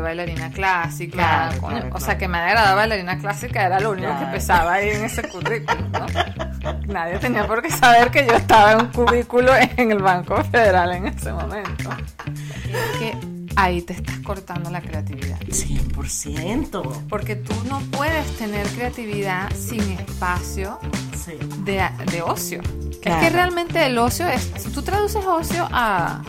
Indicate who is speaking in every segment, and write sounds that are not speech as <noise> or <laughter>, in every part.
Speaker 1: estudié bailarina clásica.
Speaker 2: Claro,
Speaker 1: coño,
Speaker 2: claro,
Speaker 1: o sea, que me agradaba bailarina clásica era lo único
Speaker 2: Claro.
Speaker 1: que pesaba ahí en ese currículum, ¿no? Nadie tenía por qué saber que yo estaba en un cubículo en el Banco Federal en ese momento. Es que ahí te estás cortando la creatividad.
Speaker 2: 100%.
Speaker 1: Porque tú no puedes tener creatividad sin espacio
Speaker 2: Sí.
Speaker 1: de, de ocio.
Speaker 2: Claro.
Speaker 1: Es que realmente el ocio es, si tú traduces ocio a...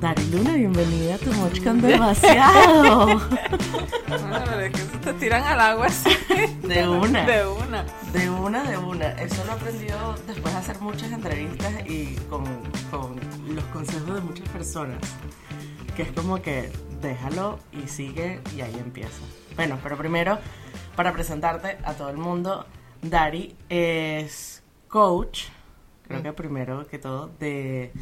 Speaker 2: Dari Luna, bienvenida a tu Moch con demasiado. <laughs> <laughs>
Speaker 1: Es que se te tiran al agua así.
Speaker 2: De una.
Speaker 1: De una.
Speaker 2: De una, de una. Eso lo he aprendido después de hacer muchas entrevistas y con, con los consejos de muchas personas. Que es como que déjalo y sigue y ahí empieza. Bueno, pero primero, para presentarte a todo el mundo, Dari es coach, creo que primero que todo, de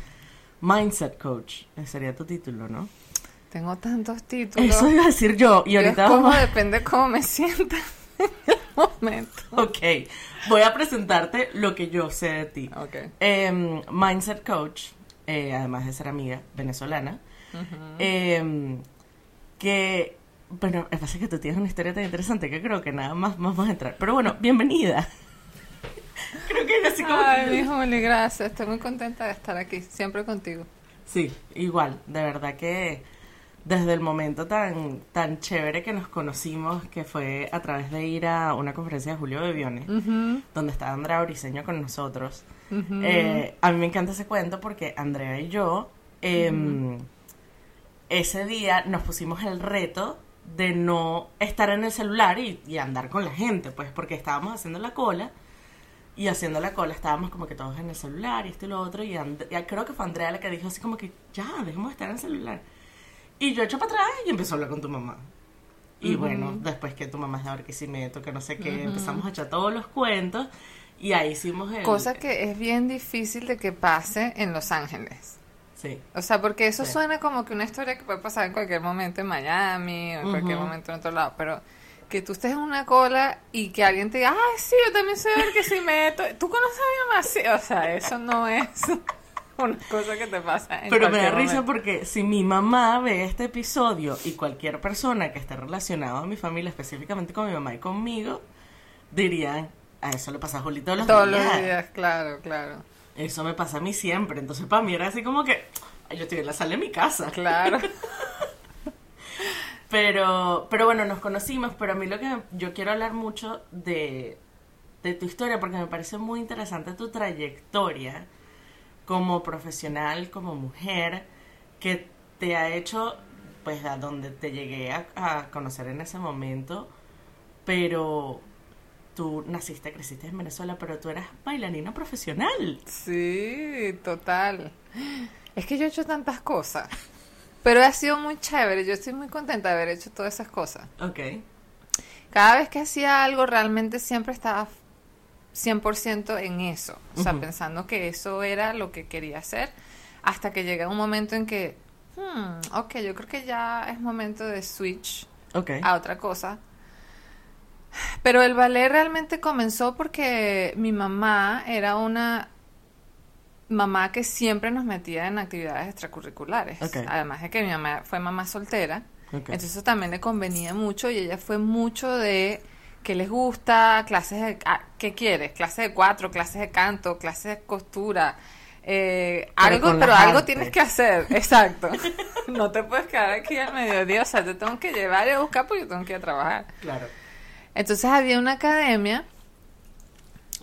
Speaker 2: Mindset Coach. Ese sería tu título, ¿no?
Speaker 1: Tengo tantos títulos.
Speaker 2: Eso iba a decir yo. Y ahorita
Speaker 1: es como
Speaker 2: vamos a-
Speaker 1: depende cómo me sienta <laughs> en el momento.
Speaker 2: Ok, voy a presentarte lo que yo sé de ti.
Speaker 1: Ok.
Speaker 2: Em, Mindset Coach, eh, además de ser amiga venezolana, em, que, bueno, es pasa que tú tienes una historia tan interesante que creo que nada más vamos a entrar. Pero bueno, bienvenida. <laughs> creo que es así como...
Speaker 1: Ay, mi Juli, gracias. Estoy muy contenta de estar aquí, siempre contigo.
Speaker 2: Sí, igual, de verdad que desde el momento tan, tan chévere que nos conocimos, que fue a través de ir a una conferencia de Julio Bebione,
Speaker 1: Ujú,
Speaker 2: donde estaba Andrea Briseño con nosotros. Eh, a mí me encanta ese cuento porque Andrea y yo em, ese día nos pusimos el reto de no estar en el celular y, y andar con la gente, pues porque estábamos haciendo la cola y haciendo la cola estábamos como que todos en el celular y esto y lo otro y, And- y creo que fue Andrea la que dijo así como que ya, dejemos de estar en el celular. Y yo echo para atrás y empezó a hablar con tu mamá. Y bueno, después que tu mamá es de Barquisimeto, que no sé qué,
Speaker 1: Ujú.
Speaker 2: empezamos a echar todos los cuentos y ahí hicimos el...
Speaker 1: Cosa que es bien difícil de que pase en Los Ángeles.
Speaker 2: Sí.
Speaker 1: O sea, porque eso
Speaker 2: Sí.
Speaker 1: suena como que una historia que puede pasar en cualquier momento en Miami o en cualquier momento en otro lado, pero que tú estés en una cola y que alguien te diga, ah, sí, yo también soy el que sí meto. ¿Tú conoces a mi mamá? Sí, o sea, eso no es <laughs> una cosa que te pasa en
Speaker 2: Pero me da
Speaker 1: cualquier
Speaker 2: risa
Speaker 1: momento.
Speaker 2: porque si mi mamá ve este episodio y cualquier persona que esté relacionada a mi familia, específicamente con mi mamá y conmigo, dirían, a eso le pasa a Juli todos los
Speaker 1: Todos
Speaker 2: días.
Speaker 1: los días, claro, claro,
Speaker 2: Eso me pasa a mí siempre. Entonces para mí era así como que, "Ay, yo estoy en la sala de mi casa.
Speaker 1: claro. <laughs>
Speaker 2: Pero, pero bueno, nos conocimos, pero a mí lo que yo quiero hablar mucho de, de tu historia, porque me parece muy interesante tu trayectoria como profesional, como mujer, que te ha hecho, pues, a donde te llegué a, a conocer en ese momento, pero tú naciste, creciste en Venezuela, pero tú eras bailarina profesional.
Speaker 1: Sí, total. Es que yo he hecho tantas cosas, pero ha sido muy chévere. Yo estoy muy contenta de haber hecho todas esas cosas.
Speaker 2: Ok.
Speaker 1: Cada vez que hacía algo, realmente siempre estaba 100% en eso. O sea, pensando que eso era lo que quería hacer. Hasta que llega un momento en que, hmm, ok, yo creo que ya es momento de switch
Speaker 2: Ok.
Speaker 1: a otra cosa. Pero el ballet realmente comenzó porque mi mamá era una mamá que siempre nos metía en actividades extracurriculares. Además de que mi mamá fue mamá soltera. Entonces también le convenía mucho y ella fue mucho de que les gusta, clases de... ah, ¿Qué quieres? Clases de cuatro, clases de canto, clases de costura. eh,
Speaker 2: Pero
Speaker 1: algo, pero algo
Speaker 2: artes.
Speaker 1: tienes que hacer, <laughs> exacto. no te puedes quedar aquí al mediodía, o sea, te tengo que llevar y buscar porque tengo que ir a trabajar.
Speaker 2: Claro.
Speaker 1: Entonces había una academia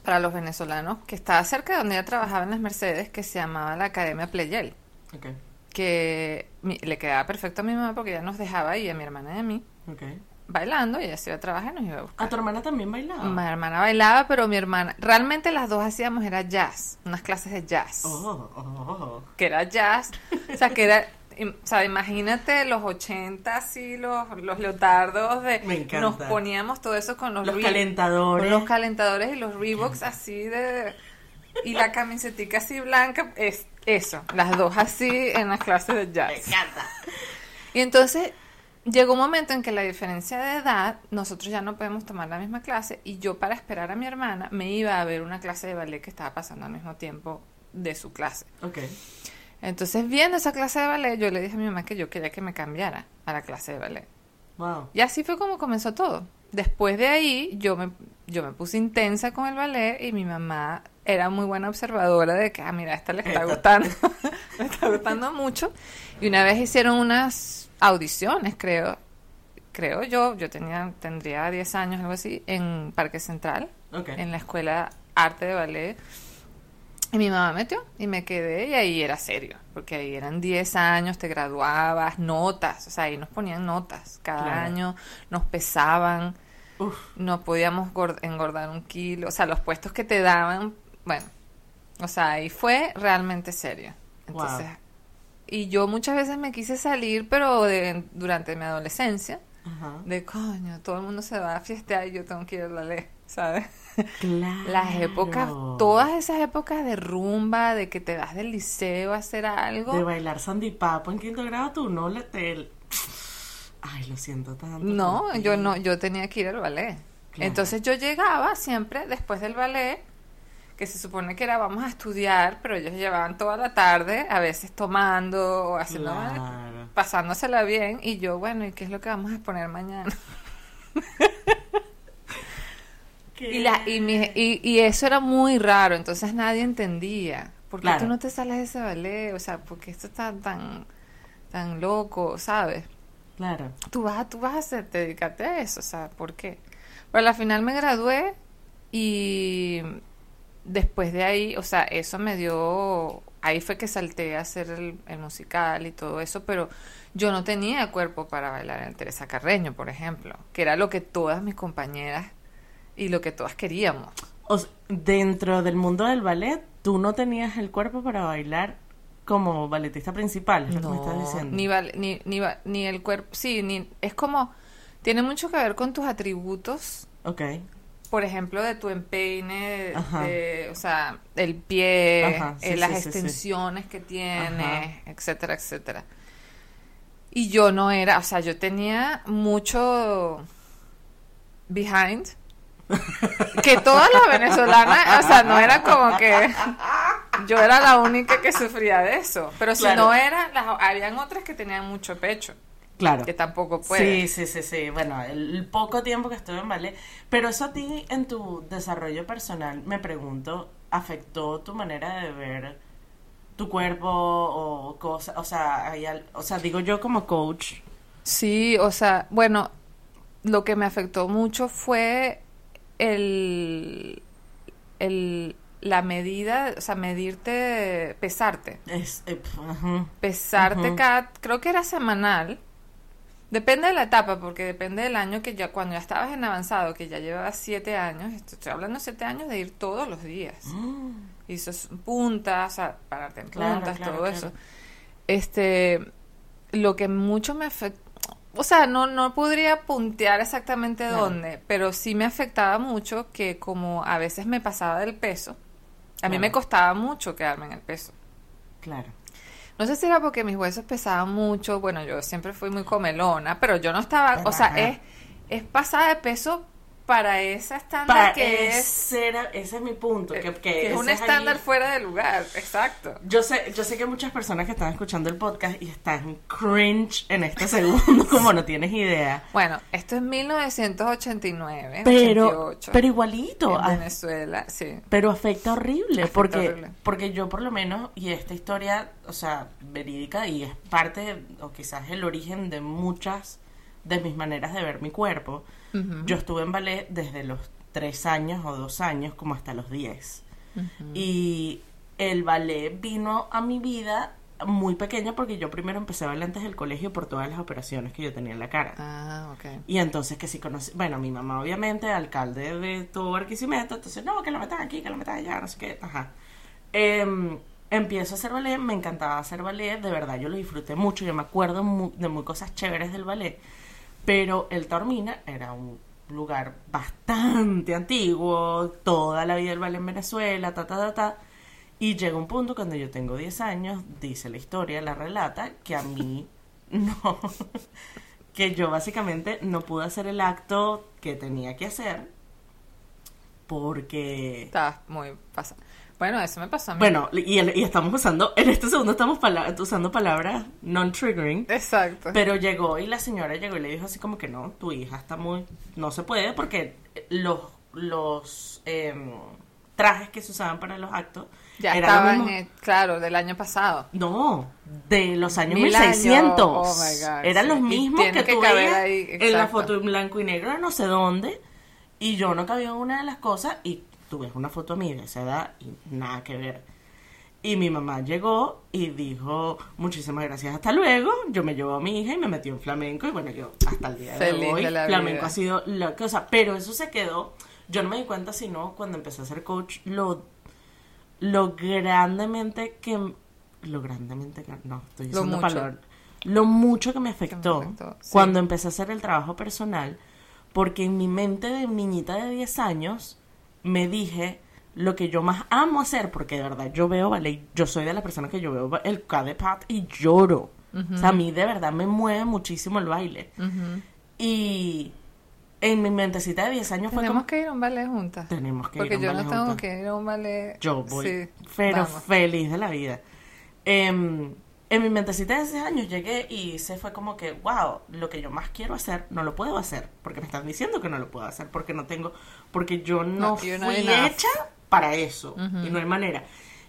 Speaker 1: para los venezolanos que estaba cerca de donde ella trabajaba en las Mercedes que se llamaba la Academia Pleyel,
Speaker 2: Ok.
Speaker 1: que mi- le quedaba perfecto a mi mamá porque ella nos dejaba ahí, a mi hermana y a mí,
Speaker 2: Ok.
Speaker 1: bailando y ella se iba a trabajar y nos iba a
Speaker 2: ¿A
Speaker 1: buscar.
Speaker 2: tu hermana también bailaba?
Speaker 1: Mi hermana bailaba, pero mi hermana, realmente las dos hacíamos era jazz, unas clases de jazz,
Speaker 2: Oh, oh, oh.
Speaker 1: que era jazz, o sea, que era, o sea, imagínate los 80 así, los, los leotardos de,
Speaker 2: Me encanta.
Speaker 1: nos poníamos todo eso con los,
Speaker 2: Los
Speaker 1: Re-
Speaker 2: calentadores.
Speaker 1: con los calentadores y los Reeboks así de, y la camisetica así blanca, es eso, las dos así en las clases de
Speaker 2: Me
Speaker 1: jazz.
Speaker 2: encanta.
Speaker 1: Y entonces llegó un momento en que la diferencia de edad, nosotros ya no podemos tomar la misma clase y yo para esperar a mi hermana me iba a ver una clase de ballet que estaba pasando al mismo tiempo de su clase.
Speaker 2: Ok.
Speaker 1: Entonces, viendo esa clase de ballet, yo le dije a mi mamá que yo quería que me cambiara a la clase de ballet.
Speaker 2: Wow.
Speaker 1: Y así fue como comenzó todo. Después de ahí, yo me, yo me puse intensa con el ballet y mi mamá era muy buena observadora de que, ah, mira, a esta le está gustando, <laughs> le está gustando mucho. Y una vez hicieron unas audiciones, creo, creo yo, yo tenía, tendría 10 años, algo así, en Parque Central, en la escuela Arte de Ballet. Y mi mamá metió y me quedé y ahí era serio, porque ahí eran 10 años, te graduabas, notas, o sea, ahí nos ponían notas cada
Speaker 2: Claro.
Speaker 1: año, nos pesaban,
Speaker 2: Uf.
Speaker 1: no podíamos gor- engordar un kilo, o sea, los puestos que te daban, bueno, o sea, ahí fue realmente serio. Entonces,
Speaker 2: Wow.
Speaker 1: y yo muchas veces me quise salir, pero de- durante mi adolescencia, de coño, todo el mundo se va a fiestear y yo tengo que ir a la ley, ¿sabes?
Speaker 2: Claro.
Speaker 1: Las épocas, todas esas épocas de rumba, de que te vas del liceo a hacer algo.
Speaker 2: De bailar Sandy Papo en quinto grado, tú no le te... Ay, lo siento tanto.
Speaker 1: No, yo no, yo tenía que ir al ballet.
Speaker 2: Claro.
Speaker 1: Entonces yo llegaba siempre después del ballet, que se supone que era vamos a estudiar, pero ellos llevaban toda la tarde, a veces tomando o haciendo,
Speaker 2: Claro.
Speaker 1: pasándosela bien, y yo, bueno, ¿y qué es lo que vamos a exponer mañana? <laughs> Y, la, y, mi- y, y eso era muy raro, entonces nadie entendía. ¿Por qué
Speaker 2: Claro.
Speaker 1: tú no te sales de ese ballet? O sea, ¿por qué esto está tan, tan loco, sabes?
Speaker 2: Claro.
Speaker 1: Tú vas, a- tú vas a hacer, dedicarte a eso, o sea, ¿por qué? Pero al final me gradué y después de ahí, o sea, eso me dio, ahí fue que salté a hacer el, el musical y todo eso, pero yo no tenía cuerpo para bailar en Teresa Carreño, por ejemplo, que era lo que todas mis compañeras y lo que todas queríamos.
Speaker 2: O dentro del mundo del ballet, tú no tenías el cuerpo para bailar como balletista principal, es lo que me estás diciendo.
Speaker 1: ni, val- ni, ni, va- ni el cuerpo, sí, ni, es como, tiene mucho que ver con tus atributos
Speaker 2: Ok.
Speaker 1: por ejemplo, de tu empeine, de, o sea, el pie,
Speaker 2: Ajá, sí,
Speaker 1: eh, las
Speaker 2: sí, sí, sí.
Speaker 1: extensiones que tiene,
Speaker 2: Ajá.
Speaker 1: etcétera, etcétera. Y yo no era, o sea, yo tenía mucho behind, que todas las venezolanas, o sea, no era como que yo era la única que sufría de eso, pero si
Speaker 2: Claro.
Speaker 1: no era, las, habían otras que tenían mucho pecho,
Speaker 2: Claro.
Speaker 1: que tampoco puede.
Speaker 2: Sí, sí, sí, sí. Bueno, el, poco tiempo que estuve en ballet. Pero eso a ti, en tu desarrollo personal, me pregunto, ¿afectó tu manera de ver tu cuerpo o cosas? O sea, hay al- o sea, digo yo como coach.
Speaker 1: Sí, o sea, bueno, lo que me afectó mucho fue el, el la medida, o sea, medirte, pesarte,
Speaker 2: Es, eh,
Speaker 1: pesarte
Speaker 2: Ujú.
Speaker 1: cada, creo que era semanal. Depende de la etapa, porque depende del año que ya, cuando ya estabas en avanzado, que ya llevabas siete años, esto- estoy hablando siete años de ir todos los días.
Speaker 2: Mm,
Speaker 1: Y eso es puntas, o sea, pararte en
Speaker 2: Claro,
Speaker 1: puntas,
Speaker 2: claro,
Speaker 1: todo
Speaker 2: claro.
Speaker 1: eso. Este, lo que mucho me afectó, o sea, no, no podría puntear exactamente dónde, pero sí me afectaba mucho que como a veces me pasaba del peso, a mí me costaba mucho quedarme en el peso.
Speaker 2: Claro.
Speaker 1: No sé si era porque mis huesos pesaban mucho, bueno, yo siempre fui muy comelona, pero yo no estaba, o sea,
Speaker 2: Ajá.
Speaker 1: es, es pasada de peso para esa estándar que es,
Speaker 2: ese, era- ese es mi punto. Que, que
Speaker 1: que es un
Speaker 2: ese
Speaker 1: estándar fuera de lugar, exacto.
Speaker 2: Yo sé, yo sé que muchas personas que están escuchando el podcast y están cringe en este segundo, <laughs> como no tienes idea.
Speaker 1: Bueno, esto es 1989,
Speaker 2: Pero,
Speaker 1: 88,
Speaker 2: pero igualito.
Speaker 1: en Venezuela, sí.
Speaker 2: Pero afecta horrible,
Speaker 1: Afecta
Speaker 2: porque,
Speaker 1: horrible.
Speaker 2: porque yo por lo menos, y esta historia, o sea, verídica, y es parte, o quizás el origen de muchas de mis maneras de ver mi cuerpo. Yo estuve en ballet desde los tres años o dos años como hasta los diez. Y el ballet vino a mi vida muy pequeña porque yo primero empecé a bailar antes del colegio por todas las operaciones que yo tenía en la cara.
Speaker 1: Ah, ok.
Speaker 2: Y entonces que sí conocí, bueno, mi mamá obviamente, alcalde de todo Barquisimeto, entonces no, que lo metan aquí, que lo metan allá, no sé qué, ajá. Em, empiezo a hacer ballet, me encantaba hacer ballet, de verdad yo lo disfruté mucho, yo me acuerdo mu- de muy cosas chéveres del ballet, pero el Taormina era un lugar bastante antiguo, toda la vida el ballet en Venezuela, ta, ta, ta, ta. Y llega un punto cuando yo tengo 10 años, dice la historia, la relata, que a mí <laughs> no, que yo básicamente no pude hacer el acto que tenía que hacer porque...
Speaker 1: Estás muy pasado. Bueno, eso me pasó a mí.
Speaker 2: Bueno, y, estamos usando, en este segundo estamos pala- usando palabras non-triggering,
Speaker 1: Exacto.
Speaker 2: pero llegó y la señora llegó y le dijo así como que no, tu hija está muy... No se puede porque los, los em, trajes que se usaban para los actos
Speaker 1: ya estaban, eh, claro, del año pasado.
Speaker 2: No, de los años
Speaker 1: Mil
Speaker 2: 1600.
Speaker 1: años, oh my God,
Speaker 2: Eran
Speaker 1: sí.
Speaker 2: los mismos que,
Speaker 1: que
Speaker 2: tú
Speaker 1: caber
Speaker 2: veías
Speaker 1: ahí,
Speaker 2: en la foto en blanco y negro no sé dónde. Y yo no cabía en una de las cosas y tú ves una foto mía de esa edad y nada que ver. Y mi mamá llegó y dijo, muchísimas gracias, hasta luego. Yo me llevó a mi hija y me metió en flamenco. Y bueno, yo hasta el día
Speaker 1: Feliz
Speaker 2: de hoy,
Speaker 1: de la
Speaker 2: flamenco
Speaker 1: vida.
Speaker 2: ha sido la cosa. Pero eso se quedó. Yo no me di cuenta sino cuando empecé a ser coach, lo, lo grandemente que... Lo grandemente que... No, estoy
Speaker 1: Lo
Speaker 2: diciendo palabras. Lo mucho que me afectó,
Speaker 1: afectó, sí.
Speaker 2: cuando empecé a hacer el trabajo personal. Porque en mi mente de niñita de 10 años me dije lo que yo más amo hacer, porque de verdad yo veo ballet, yo soy de las personas que yo veo el K de Pat y lloro. O sea, a mí de verdad me mueve muchísimo el baile. Y en mi mentecita de 10 años fue
Speaker 1: Tenemos
Speaker 2: como...
Speaker 1: que ir a un ballet juntas.
Speaker 2: Tenemos que
Speaker 1: Porque
Speaker 2: ir a un
Speaker 1: yo no
Speaker 2: ballet
Speaker 1: tengo
Speaker 2: juntas.
Speaker 1: que ir a un ballet.
Speaker 2: Yo voy,
Speaker 1: Sí,
Speaker 2: pero
Speaker 1: vamos.
Speaker 2: feliz de la vida. Em, en mi mentecita de 10 años llegué y se fue como que, wow, lo que yo más quiero hacer, no lo puedo hacer. Porque me están diciendo que no lo puedo hacer, porque no tengo, porque yo no,
Speaker 1: No,
Speaker 2: fui hecha para eso. Y no hay manera.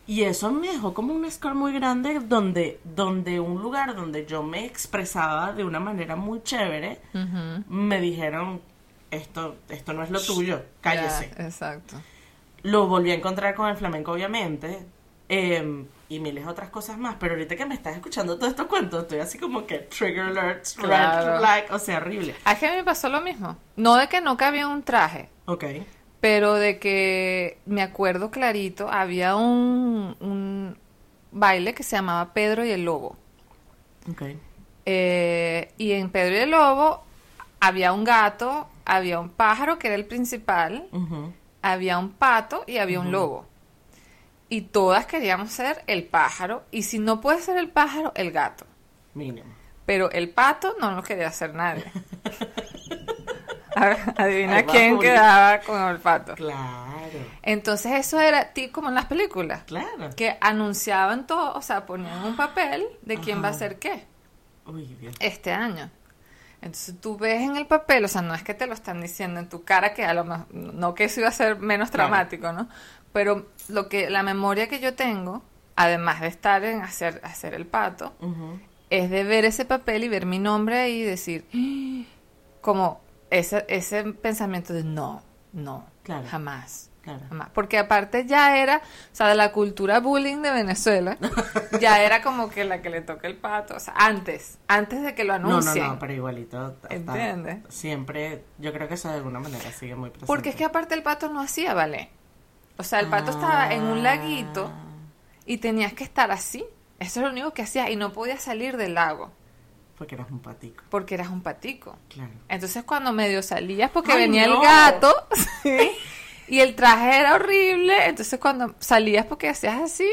Speaker 2: Y eso me dejó como un score muy grande donde, donde un lugar donde yo me expresaba de una manera muy chévere, me dijeron, esto, esto no es lo tuyo, cállese.
Speaker 1: Ya, exacto.
Speaker 2: Lo volví a encontrar con el flamenco, obviamente. Eh, y miles de otras cosas más. Pero ahorita que me estás escuchando todos estos cuentos, estoy así como que trigger alerts, red
Speaker 1: Claro.
Speaker 2: flag, o sea, horrible.
Speaker 1: A que a mí me pasó lo mismo. No de que no cabía un traje,
Speaker 2: Ok.
Speaker 1: pero de que me acuerdo clarito, había un, un baile que se llamaba Pedro y el Lobo.
Speaker 2: Ok.
Speaker 1: Eh, y en Pedro y el Lobo había un gato, había un pájaro que era el principal, había un pato y había un lobo. Y todas queríamos ser el pájaro. Y si no puede ser el pájaro, el gato.
Speaker 2: Mínimo.
Speaker 1: Pero el pato no lo quería hacer nadie. <laughs> Adivina quién quedaba con el pato.
Speaker 2: Claro.
Speaker 1: Entonces eso era ti como en las películas.
Speaker 2: Claro.
Speaker 1: Que anunciaban todo, o sea, ponían un papel de quién va a ser qué
Speaker 2: Uy, Dios.
Speaker 1: este año. Entonces tú ves en el papel, o sea, no es que te lo están diciendo en tu cara, que a lo mejor, no que eso iba a ser menos
Speaker 2: Claro.
Speaker 1: traumático, ¿no? Pero lo que, la memoria que yo tengo, además de estar en hacer, hacer el pato, es de ver ese papel y ver mi nombre ahí y decir, "Ah", <gasps> como ese, ese pensamiento de no, no,
Speaker 2: Claro.
Speaker 1: jamás.
Speaker 2: Claro.
Speaker 1: Jamás. Porque aparte ya era, o sea, de la cultura bullying de Venezuela, <laughs> ya era como que la que le toca el pato, o sea, antes, antes de que lo
Speaker 2: No, no,
Speaker 1: anuncien.
Speaker 2: no, pero igualito.
Speaker 1: ¿Entiendes?
Speaker 2: Siempre, yo creo que eso de alguna manera sigue muy presente.
Speaker 1: Porque es que aparte el pato no hacía ballet. O sea, el pato estaba en un laguito
Speaker 2: Ah.
Speaker 1: y tenías que estar así. Eso es lo único que hacía y no podías salir del lago
Speaker 2: Porque eras un patico.
Speaker 1: porque eras un patico.
Speaker 2: Claro.
Speaker 1: Entonces cuando medio salías porque
Speaker 2: ¡Ay,
Speaker 1: venía
Speaker 2: no!
Speaker 1: el gato <laughs> ¿sí? y el traje era horrible, entonces cuando salías porque hacías así,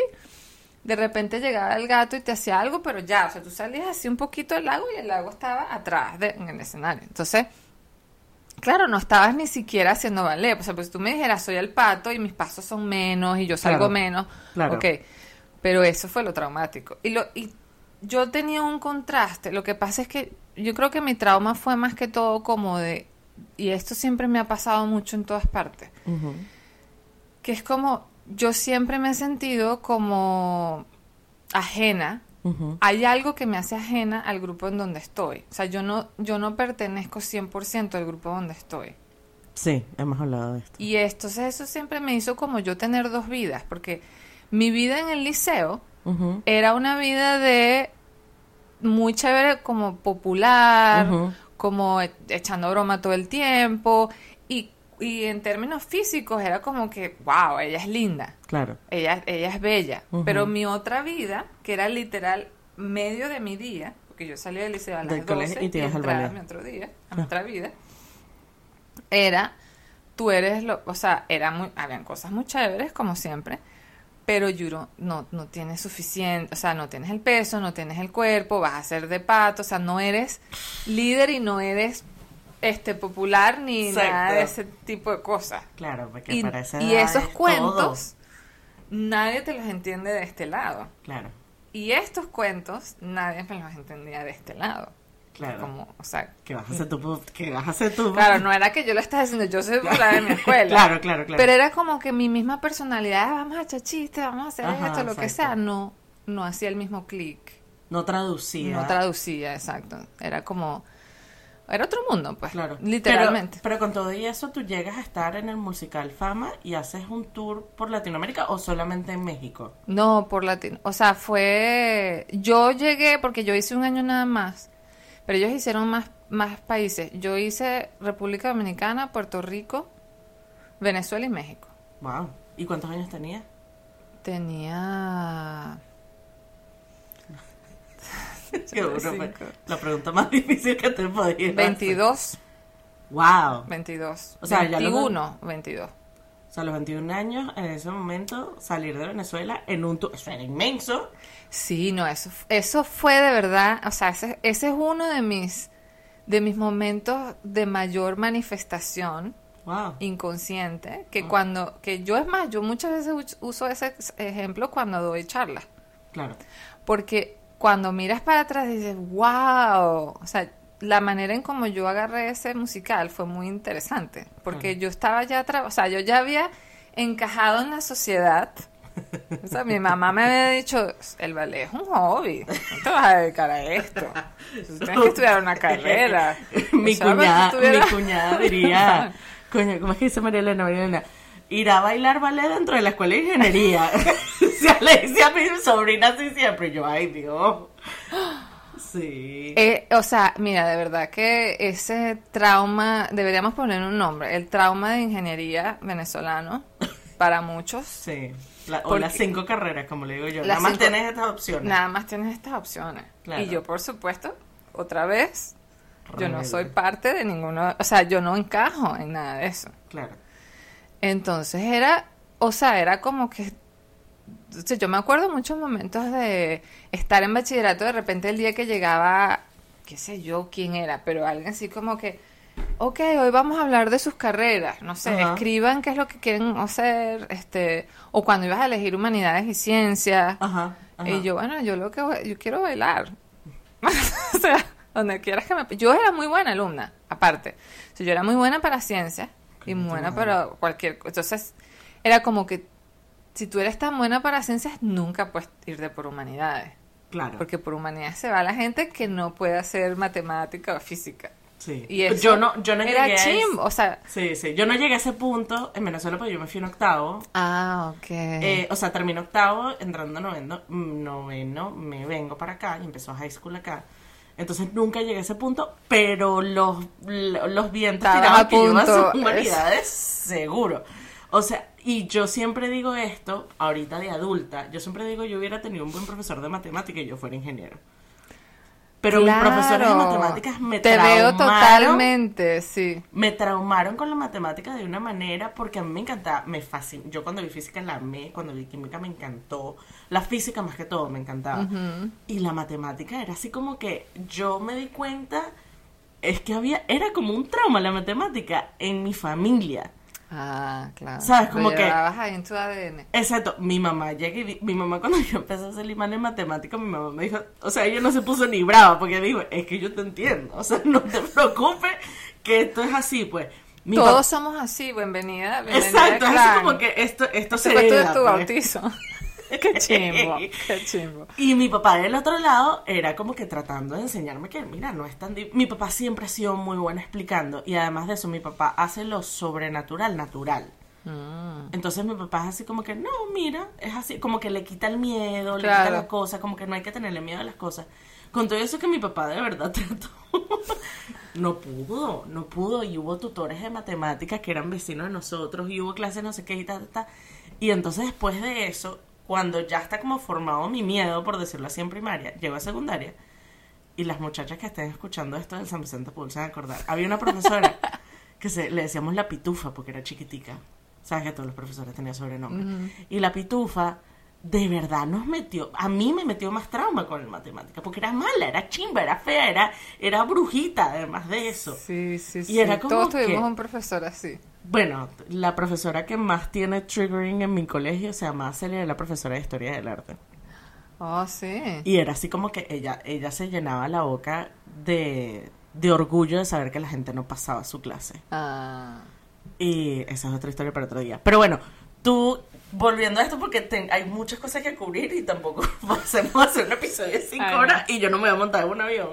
Speaker 1: de repente llegaba el gato y te hacía algo, pero ya, o sea, tú salías así un poquito del lago y el lago estaba atrás de, en el escenario. Entonces, claro, no estabas ni siquiera haciendo ballet, o sea, pues tú me dijeras, soy el pato y mis pasos son menos y yo salgo
Speaker 2: Claro,
Speaker 1: menos,
Speaker 2: claro.
Speaker 1: ok, pero eso fue lo traumático. Y, lo, y yo tenía un contraste, lo que pasa es que yo creo que mi trauma fue más que todo como de, y esto siempre me ha pasado mucho en todas partes, que es como, yo siempre me he sentido como ajena Hay algo que me hace ajena al grupo en donde estoy. O sea, yo no, yo no pertenezco 100% al grupo donde estoy.
Speaker 2: Sí, hemos hablado de esto.
Speaker 1: Y sea, eso siempre me hizo como yo tener dos vidas, porque mi vida en el liceo era una vida de muy chévere, como popular, como e- echando broma todo el tiempo, y, en términos físicos era como que, wow, ella es linda.
Speaker 2: Claro.
Speaker 1: Ella, ella es bella. Pero mi otra vida, que era literal medio de mi día, porque yo salía del liceo a las
Speaker 2: Del
Speaker 1: 12
Speaker 2: colegio y te
Speaker 1: entraba mi otro día, a mi otra vida, era, tú eres lo, o sea, era muy, habían cosas muy chéveres, como siempre, pero Yuro no, no tienes suficiente, o sea, no tienes el peso, no tienes el cuerpo, vas a ser de pato, o sea, no eres líder y no eres este popular ni
Speaker 2: Exacto.
Speaker 1: nada de ese tipo de cosas.
Speaker 2: Claro, porque
Speaker 1: Y,
Speaker 2: para esa
Speaker 1: y esos
Speaker 2: es todo.
Speaker 1: cuentos nadie te los entiende de este lado.
Speaker 2: Claro,
Speaker 1: Y estos cuentos nadie me los entendía de este lado.
Speaker 2: claro.
Speaker 1: Como, o sea,
Speaker 2: Que vas a hacer tu... Que vas a hacer tu...
Speaker 1: claro, no era que yo lo estaba diciendo, yo soy popular en mi escuela. <laughs>
Speaker 2: Claro, claro, claro.
Speaker 1: Pero era como que mi misma personalidad, "Ah, vamos a echar chistes, vamos a hacer
Speaker 2: Ajá,
Speaker 1: esto, lo que sea, no, no hacía el mismo clic.
Speaker 2: No traducía.
Speaker 1: No traducía, exacto. Era como, era otro mundo, pues,
Speaker 2: Claro.
Speaker 1: literalmente.
Speaker 2: Pero, pero con todo y eso, ¿tú llegas a estar en el musical Fama y haces un tour por Latinoamérica o solamente en México?
Speaker 1: No, por latino. O sea, fue. Yo llegué porque yo hice un año nada más. Pero ellos hicieron más, más países. Yo hice República Dominicana, Puerto Rico, Venezuela y México.
Speaker 2: Wow. ¿Y cuántos años tenías?
Speaker 1: Tenía. <laughs>
Speaker 2: Fue
Speaker 1: Cinco.
Speaker 2: La pregunta más <laughs> difícil que te podía hacer.
Speaker 1: 22.
Speaker 2: Wow.
Speaker 1: 22.
Speaker 2: O sea, ya lo-
Speaker 1: 21, 22.
Speaker 2: O sea, a los 21 años, en ese momento, salir de Venezuela en un. Eso era inmenso.
Speaker 1: Sí, no, eso, eso fue de verdad, o sea, ese, ese es uno de mis, de mis momentos de mayor manifestación
Speaker 2: Wow.
Speaker 1: inconsciente, que cuando, que yo es más, yo muchas veces us- uso ese ejemplo cuando doy charlas,
Speaker 2: Claro.
Speaker 1: porque cuando miras para atrás dices, wow, o sea, la manera en como yo agarré ese musical fue muy interesante, porque
Speaker 2: Claro.
Speaker 1: yo estaba ya, o sea, yo ya había encajado en la sociedad. O sea, mi mamá me había dicho, el ballet es un hobby, no te vas a dedicar a esto. Tú tienes que estudiar una carrera.
Speaker 2: mi, cuñada, mi cuñada diría, <laughs> coño, ¿cómo es que dice María Elena? María Elena, ir a bailar ballet dentro de la escuela de ingeniería. <laughs> sea, le decía a mi sobrina así siempre, yo, ay Dios. Sí.
Speaker 1: Eh, o sea, mira, de verdad que ese trauma, deberíamos poner un nombre, el trauma de ingeniería venezolano, para muchos,
Speaker 2: Sí. La- o
Speaker 1: Porque-
Speaker 2: las cinco carreras, como le digo yo. Nada más
Speaker 1: cinco-
Speaker 2: tienes estas opciones.
Speaker 1: nada más tienes estas opciones.
Speaker 2: Claro.
Speaker 1: Y yo, por supuesto, otra vez, yo no soy parte de ninguno, o sea, yo no encajo en nada de eso.
Speaker 2: Claro.
Speaker 1: Entonces era, o sea, era como que, o sea, yo me acuerdo muchos momentos de estar en bachillerato, de repente el día que llegaba, qué sé yo quién era, pero alguien así como que, ok, hoy vamos a hablar de sus carreras, no sé, escriban qué es lo que quieren hacer, este, o cuando ibas a elegir humanidades y ciencias,
Speaker 2: ajá.
Speaker 1: y yo, bueno, yo lo que voy- yo quiero bailar. <laughs> o sea, donde quieras que me... Yo era muy buena alumna, aparte. O sea, yo era muy buena para ciencias y buena para cualquier cosa. Entonces, era como que si tú eres tan buena para ciencias, nunca puedes irte por humanidades.
Speaker 2: Claro.
Speaker 1: Porque por humanidades se va la gente que no puede hacer matemática o física.
Speaker 2: Sí.
Speaker 1: Y eso
Speaker 2: yo no, yo no
Speaker 1: era
Speaker 2: llegué a ese-
Speaker 1: o sea...
Speaker 2: Sí, sí. Yo no llegué a ese punto en Venezuela porque yo me fui en octavo.
Speaker 1: Ah, ok.
Speaker 2: Eh, o sea, terminé octavo, entrando noveno, mm, noveno, me vengo para acá y empezó high school acá. Entonces nunca llegué a ese punto, pero los, los vientos tiraban
Speaker 1: a
Speaker 2: que yo a humanidades, seguro. O sea, y yo siempre digo esto, ahorita de adulta, yo siempre digo yo hubiera tenido un buen profesor de matemática y yo fuera ingeniero. Pero mis
Speaker 1: Claro.
Speaker 2: profesores de matemáticas me
Speaker 1: Te veo
Speaker 2: traumaron
Speaker 1: totalmente, sí.
Speaker 2: me traumaron con la matemática de una manera porque a mí me encantaba, me fascinó. Yo cuando vi física la amé, cuando vi química me encantó, la física más que todo me encantaba. Y la matemática era así como que yo me di cuenta, es que había, era como un trauma la matemática en mi familia.
Speaker 1: Ah, claro.
Speaker 2: ¿Sabes?
Speaker 1: Lo
Speaker 2: Como que-
Speaker 1: llevabas ahí en tu ADN.
Speaker 2: Exacto, mi mamá llega y mi mamá cuando yo empecé a hacer imán en matemática, mi mamá me dijo, o sea, ella no se puso ni brava porque dijo, es que yo te entiendo, o sea, <laughs> no te preocupes que esto es así, pues. Mi
Speaker 1: Todos somos así, bienvenida. bienvenida
Speaker 2: Exacto, es así como que esto, esto se
Speaker 1: Después tú de
Speaker 2: hereda,
Speaker 1: tu
Speaker 2: pues. <laughs>
Speaker 1: qué chimbo, qué chimbo.
Speaker 2: Y mi papá del otro lado era como que tratando de enseñarme que, mira, no es tan... Mi papá siempre ha sido muy bueno explicando y además de eso, mi papá hace lo sobrenatural natural.
Speaker 1: Mm.
Speaker 2: Entonces mi papá es así como que, no, mira, es así, como que le quita el miedo, le
Speaker 1: Claro.
Speaker 2: quita la cosa, como que no hay que tenerle miedo a las cosas. Con todo eso que mi papá de verdad <laughs> trató, no pudo, no pudo. Y hubo tutores de matemáticas que eran vecinos de nosotros y hubo clases no sé qué y tal, tal. Y entonces después de eso, cuando ya está como formado mi miedo, por decirlo así en primaria, llego a secundaria. Y las muchachas que estén escuchando esto del San Vicente Pool se van a acordar. Había una profesora <laughs> que se, le decíamos la pitufa porque era chiquitica. Sabes que todos los profesores tenían sobrenombre. Y la pitufa de verdad nos metió, a mí me metió más trauma con el matemática, porque era mala, era chimba, era fea, era, era brujita, además de eso.
Speaker 1: Sí, sí, sí.
Speaker 2: Y era como
Speaker 1: Todos
Speaker 2: que-
Speaker 1: tuvimos un profesor así.
Speaker 2: Bueno, la profesora que más tiene triggering en mi colegio se llama Celia, la profesora de historia del arte.
Speaker 1: Oh, sí.
Speaker 2: Y era así como que ella, ella se llenaba la boca de, de orgullo de saber que la gente no pasaba su clase.
Speaker 1: Ah.
Speaker 2: Y esa es otra historia para otro día. Pero bueno, tú, volviendo a esto, porque hay muchas cosas que cubrir y tampoco <laughs> podemos hacer un episodio de 5
Speaker 1: Ay, no.
Speaker 2: horas y yo no me voy a montar en un avión.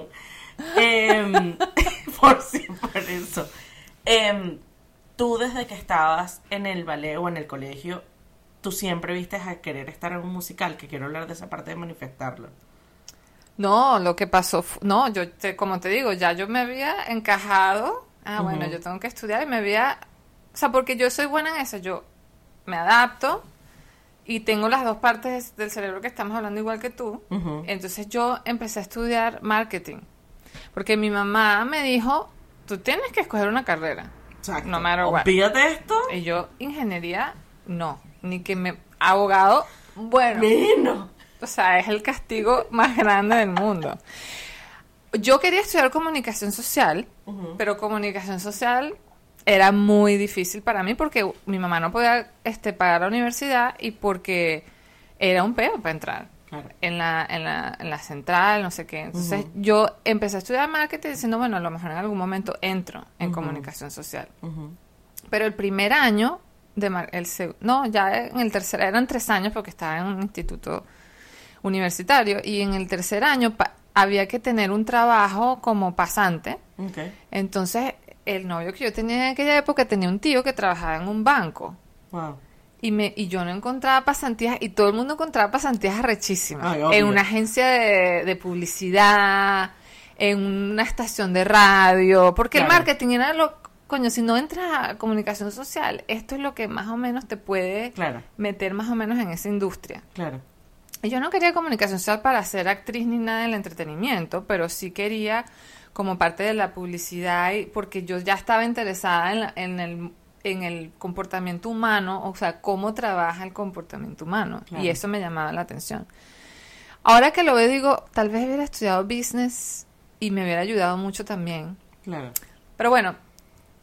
Speaker 2: Em, <laughs> por, si- por eso. Em, tú desde que estabas en el ballet o en el colegio, tú siempre viste a querer estar en un musical, que quiero hablar de esa parte de manifestarlo.
Speaker 1: No, lo que pasó, no, yo te, como te digo, ya yo me había encajado. Ah, bueno, yo tengo que estudiar y me había, o sea, porque yo soy buena en eso, yo me adapto y tengo las dos partes del cerebro que estamos hablando igual que tú. Entonces yo empecé a estudiar marketing, porque mi mamá me dijo, tú tienes que escoger una carrera.
Speaker 2: Exacto.
Speaker 1: No matter what.
Speaker 2: Olvídate esto.
Speaker 1: Y yo, ingeniería, no, ni que me, abogado, bueno.
Speaker 2: Menos.
Speaker 1: O sea, es el castigo más grande del mundo. Yo quería estudiar comunicación social, pero comunicación social era muy difícil para mí porque mi mamá no podía este, pagar la universidad y porque era un peo para entrar
Speaker 2: Claro.
Speaker 1: en la, en la, en la central, no sé qué. Entonces yo empecé a estudiar marketing diciendo, bueno, a lo mejor en algún momento entro en comunicación social. Pero el primer año de mar- el no, ya en el tercer eran tres años porque estaba en un instituto universitario y en el tercer año había que tener un trabajo como pasante. Entonces, el novio que yo tenía en aquella época tenía un tío que trabajaba en un banco
Speaker 2: Wow.
Speaker 1: Y me y yo no encontraba pasantías y todo el mundo encontraba pasantías rechísimas
Speaker 2: Ay,
Speaker 1: en una agencia de, de publicidad, en una estación de radio, porque el marketing era lo coño, si no entras a comunicación social, esto es lo que más o menos te puede
Speaker 2: Claro,
Speaker 1: meter más o menos en esa industria.
Speaker 2: claro.
Speaker 1: Y yo no quería comunicación social para ser actriz ni nada del entretenimiento, pero sí quería como parte de la publicidad, y, porque yo ya estaba interesada en, la- en el, en el comportamiento humano, o sea, cómo trabaja el comportamiento humano.
Speaker 2: Claro.
Speaker 1: Y eso me llamaba la atención. Ahora que lo veo, digo, tal vez hubiera estudiado business y me hubiera ayudado mucho también.
Speaker 2: Claro.
Speaker 1: Pero bueno,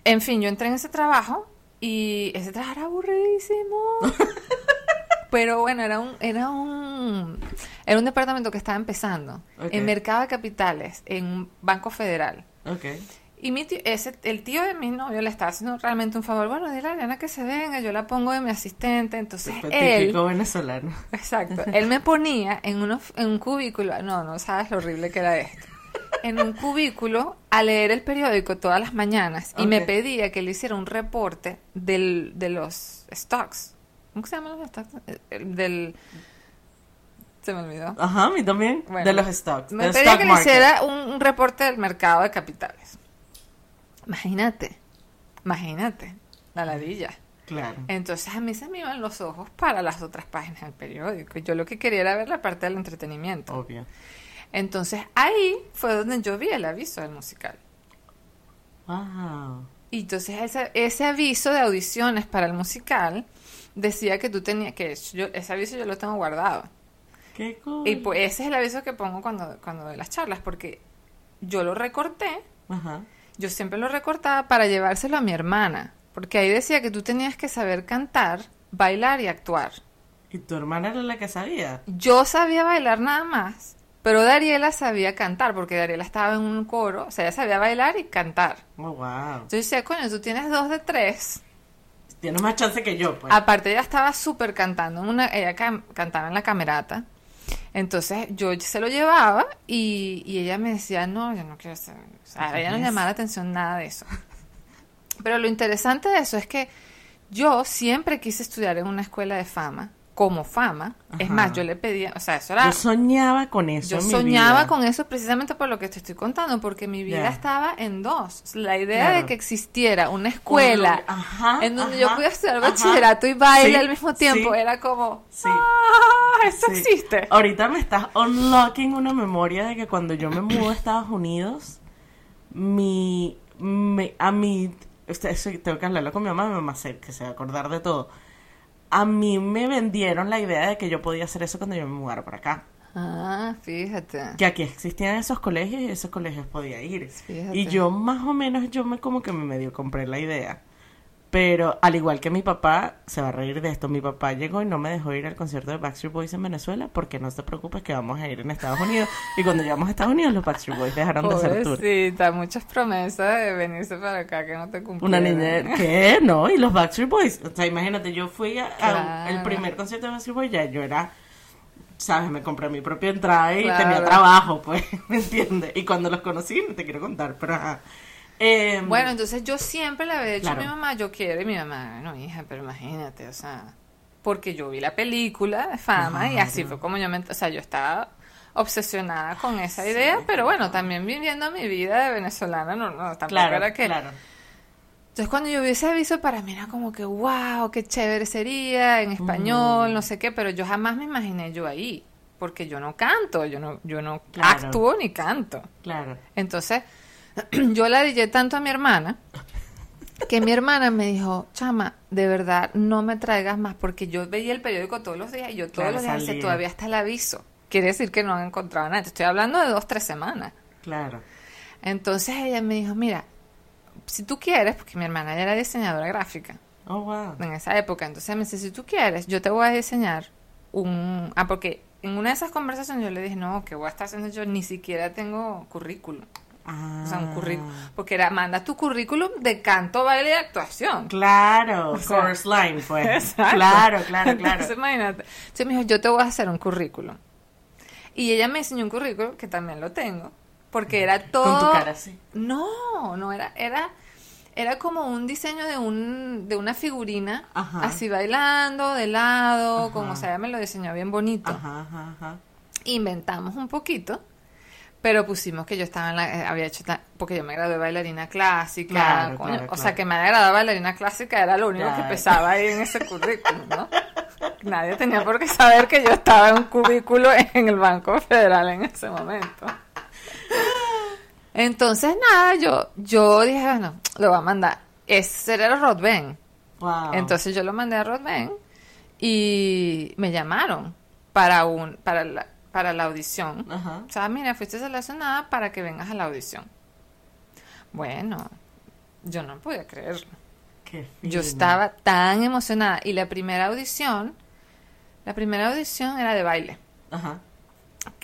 Speaker 1: en fin, yo entré en ese trabajo y ese trabajo era aburridísimo. <laughs> Pero bueno, era un, era un, era un departamento que estaba empezando en Mercado de Capitales, en un Banco Federal.
Speaker 2: Ok.
Speaker 1: Y mi tío- ese, el tío de mi novio le estaba haciendo realmente un favor. Bueno, dile a Ariana que se venga, yo la pongo de mi asistente. Entonces él,
Speaker 2: Típico venezolano.
Speaker 1: Exacto. <laughs> Él me ponía en, uno, en un cubículo. No, no sabes lo horrible que era esto. En un cubículo a leer el periódico todas las mañanas y me pedía que le hiciera un reporte del, de los stocks. ¿Cómo se llaman los stocks? Eh, el Del. Se me olvidó.
Speaker 2: Ajá, a mí también.
Speaker 1: Bueno,
Speaker 2: de los stocks.
Speaker 1: Me pedía
Speaker 2: stock
Speaker 1: que le hiciera un, un reporte del mercado de capitales. Imagínate. Imagínate. La ladilla.
Speaker 2: Claro.
Speaker 1: Entonces a mí se me iban los ojos para las otras páginas del periódico. Yo lo que quería era ver la parte del entretenimiento.
Speaker 2: Obvio.
Speaker 1: Entonces ahí fue donde yo vi el aviso del musical.
Speaker 2: Wow.
Speaker 1: Y entonces ese, ese aviso de audiciones para el musical decía que tú tenías que yo ese aviso yo lo tengo guardado.
Speaker 2: Qué cool.
Speaker 1: Y pues ese es el aviso que pongo cuando cuando doy las charlas porque yo lo recorté,
Speaker 2: Ajá.
Speaker 1: Yo siempre lo recortaba para llevárselo a mi hermana, porque ahí decía que tú tenías que saber cantar, bailar y actuar.
Speaker 2: ¿Y tu hermana era la que sabía?
Speaker 1: Yo sabía bailar nada más, pero Dariela sabía cantar, porque Dariela estaba en un coro, o sea, ella sabía bailar y cantar.
Speaker 2: Oh, wow.
Speaker 1: Entonces decía, coño, tú tienes dos de tres.
Speaker 2: Tienes más chance que yo, pues.
Speaker 1: Aparte, ella estaba súper cantando, en una, ella cantaba en la camerata. Entonces yo se lo llevaba y, y ella me decía, no, yo no quiero hacer. O sea, a ella no llamaba la atención nada de eso. <laughs> Pero lo interesante de eso es que yo siempre quise estudiar en una escuela de fama, como fama. Es más, yo le pedía, o sea, eso era.
Speaker 2: Yo soñaba con eso.
Speaker 1: Yo
Speaker 2: en mi
Speaker 1: soñaba
Speaker 2: vida.
Speaker 1: con eso precisamente por lo que te estoy contando, porque mi vida estaba en dos. La idea
Speaker 2: Claro.
Speaker 1: de que existiera una escuela
Speaker 2: Ajá,
Speaker 1: en donde
Speaker 2: ajá,
Speaker 1: yo pudiera estudiar bachillerato y baile
Speaker 2: Sí,
Speaker 1: al mismo tiempo
Speaker 2: sí,
Speaker 1: era como,
Speaker 2: Sí.
Speaker 1: ¡ah! Eso existe.
Speaker 2: Ahorita me estás unlocking una memoria de que cuando yo me mudé a Estados Unidos, mi, mi- a este, eso tengo que hablarlo con mi mamá, mi mamá que se va a acordar de todo. A mí me vendieron la idea de que yo podía hacer eso cuando yo me mudara para acá.
Speaker 1: Ah, fíjate.
Speaker 2: Que aquí existían esos colegios y esos colegios podía ir.
Speaker 1: Fíjate.
Speaker 2: Y yo más o menos, yo me como que me medio compré la idea. Pero al igual que mi papá, se va a reír de esto, mi papá llegó y no me dejó ir al concierto de Backstreet Boys en Venezuela porque no te preocupes que vamos a ir en Estados Unidos. Y cuando llegamos a Estados Unidos, los Backstreet Boys dejaron de hacer tour.
Speaker 1: Muchas promesas de venirse para acá que no te cumplieron.
Speaker 2: Una niña, ¿qué? No, y los Backstreet Boys. O sea, imagínate, yo fui a, a-
Speaker 1: Claro.
Speaker 2: primer concierto de Backstreet Boys, ya yo era, ¿sabes? Me compré mi propia entrada y
Speaker 1: Claro.
Speaker 2: tenía trabajo, pues, <laughs> ¿me entiendes? Y cuando los conocí, no te quiero contar, pero ajá. Eh,
Speaker 1: Bueno, entonces yo siempre le había dicho a mi mamá, yo quiero, y mi mamá, no, hija, pero imagínate, o sea, porque yo vi la película de fama y así fue como yo me, o sea, yo estaba obsesionada con esa idea, pero bueno, también viviendo mi vida de venezolana, no, no, tampoco
Speaker 2: claro,
Speaker 1: era que...
Speaker 2: claro.
Speaker 1: Entonces cuando yo vi ese aviso para mí era como que, wow, qué chévere sería en español,
Speaker 2: Mm.
Speaker 1: no sé qué, pero yo jamás me imaginé yo ahí, porque yo no canto, yo no, yo no
Speaker 2: Claro.
Speaker 1: actúo ni canto.
Speaker 2: Claro.
Speaker 1: Entonces, <clears throat> yo la dije tanto a mi hermana que mi hermana me dijo, chama, de verdad no me traigas más porque yo veía el periódico todos los días y yo todos
Speaker 2: Claro,
Speaker 1: los días
Speaker 2: salía.
Speaker 1: todavía está el aviso. Quiere decir que no han encontrado nada. Te estoy hablando de dos, tres semanas.
Speaker 2: Claro.
Speaker 1: Entonces ella me dijo, mira, si tú quieres, porque mi hermana ya era diseñadora gráfica
Speaker 2: Oh, wow.
Speaker 1: en esa época, entonces me dice, si tú quieres, yo te voy a diseñar un... Ah, porque en una de esas conversaciones yo le dije, no, ¿qué voy a estar haciendo yo? Ni siquiera tengo currículum.
Speaker 2: Ah.
Speaker 1: O sea, un currículum. Porque era, manda tu currículum de canto, baile y actuación.
Speaker 2: Claro,
Speaker 1: O sea,
Speaker 2: chorus line, pues.
Speaker 1: Exacto.
Speaker 2: Claro, claro, claro.
Speaker 1: Entonces, imagínate. Entonces me dijo, yo te voy a hacer un currículum. Y ella me enseñó un currículum, que también lo tengo, porque era todo...
Speaker 2: Con tu cara así.
Speaker 1: No, no era, era, era como un diseño de un, de una figurina,
Speaker 2: Ajá.
Speaker 1: así bailando, de lado,
Speaker 2: Ajá.
Speaker 1: como, o sea, ella me lo diseñó bien bonito.
Speaker 2: Ajá, ajá, ajá.
Speaker 1: Inventamos un poquito, pero pusimos que yo estaba en la, eh, había hecho, porque yo me gradué bailarina clásica,
Speaker 2: Claro,
Speaker 1: o sea, que me había graduado bailarina clásica era lo único que pesaba ahí en ese <laughs> currículum, ¿no? Nadie tenía por qué saber que yo estaba en un cubículo en el Banco Federal en ese momento. Entonces, nada, yo, yo dije, bueno, lo voy a mandar. Ese era Rod Ben.
Speaker 2: Wow.
Speaker 1: Entonces yo lo mandé a Rod Ben y me llamaron para un para la, para la audición.
Speaker 2: Ajá.
Speaker 1: O sea, mira, fuiste seleccionada para que vengas a la audición. Bueno, yo no podía creerlo.
Speaker 2: Qué
Speaker 1: Yo estaba tan emocionada y la primera audición, la primera audición era de baile,
Speaker 2: Ajá.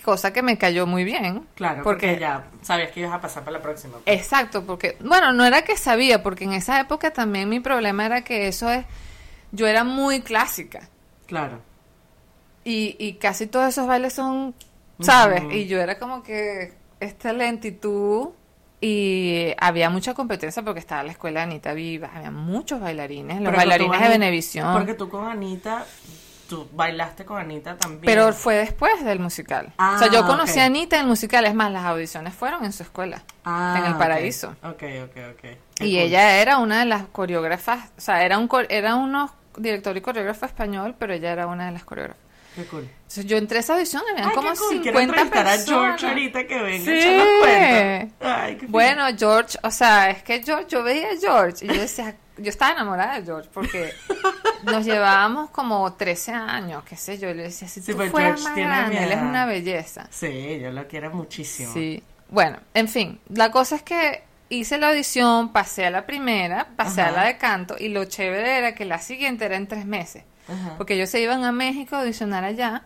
Speaker 1: cosa que me cayó muy bien.
Speaker 2: Claro, porque, ya sabías que ibas a pasar para la próxima. pues.
Speaker 1: Exacto, porque, bueno, no era que sabía, porque en esa época también mi problema era que eso es, yo era muy clásica
Speaker 2: Claro.
Speaker 1: Y, y casi todos esos bailes son, ¿sabes? Y yo era como que esta lentitud y había mucha competencia porque estaba la escuela de Anita Viva, había muchos bailarines, los
Speaker 2: Pero
Speaker 1: bailarines de Venevisión,
Speaker 2: Porque tú con Anita, tú bailaste con Anita también.
Speaker 1: pero fue después del musical.
Speaker 2: Ah,
Speaker 1: o sea, yo conocí
Speaker 2: ok.
Speaker 1: a Anita en el musical, es más, las audiciones fueron en su escuela.
Speaker 2: Ah,
Speaker 1: en el
Speaker 2: ok.
Speaker 1: Paraíso.
Speaker 2: Ok, ok, ok. Qué
Speaker 1: Y
Speaker 2: cool.
Speaker 1: ella era una de las coreógrafas, o sea, era un era unos director y coreógrafo español, pero ella era una de las coreógrafas.
Speaker 2: Qué cool.
Speaker 1: Entonces yo entré a esa audición, habían
Speaker 2: Ay,
Speaker 1: como
Speaker 2: qué cool. Quiero
Speaker 1: 50
Speaker 2: entrevistar
Speaker 1: personas.
Speaker 2: a George ahorita que venga
Speaker 1: Sí.
Speaker 2: cuenta. Ay, qué.
Speaker 1: Bueno, George, o sea, es que George, yo veía a George y yo decía, yo estaba enamorada de George porque <laughs> nos llevábamos como 13 años, qué sé yo, y le decía, si
Speaker 2: Sí,
Speaker 1: tú
Speaker 2: pues
Speaker 1: fueras
Speaker 2: George
Speaker 1: más
Speaker 2: tiene
Speaker 1: grande, él es una belleza.
Speaker 2: Sí, yo lo quiero muchísimo.
Speaker 1: Sí. Bueno, en fin, la cosa es que hice la audición, pasé a la primera, pasé a la de canto y lo chévere era que la siguiente era en tres meses.
Speaker 2: Ajá.
Speaker 1: Porque ellos se iban a México a audicionar allá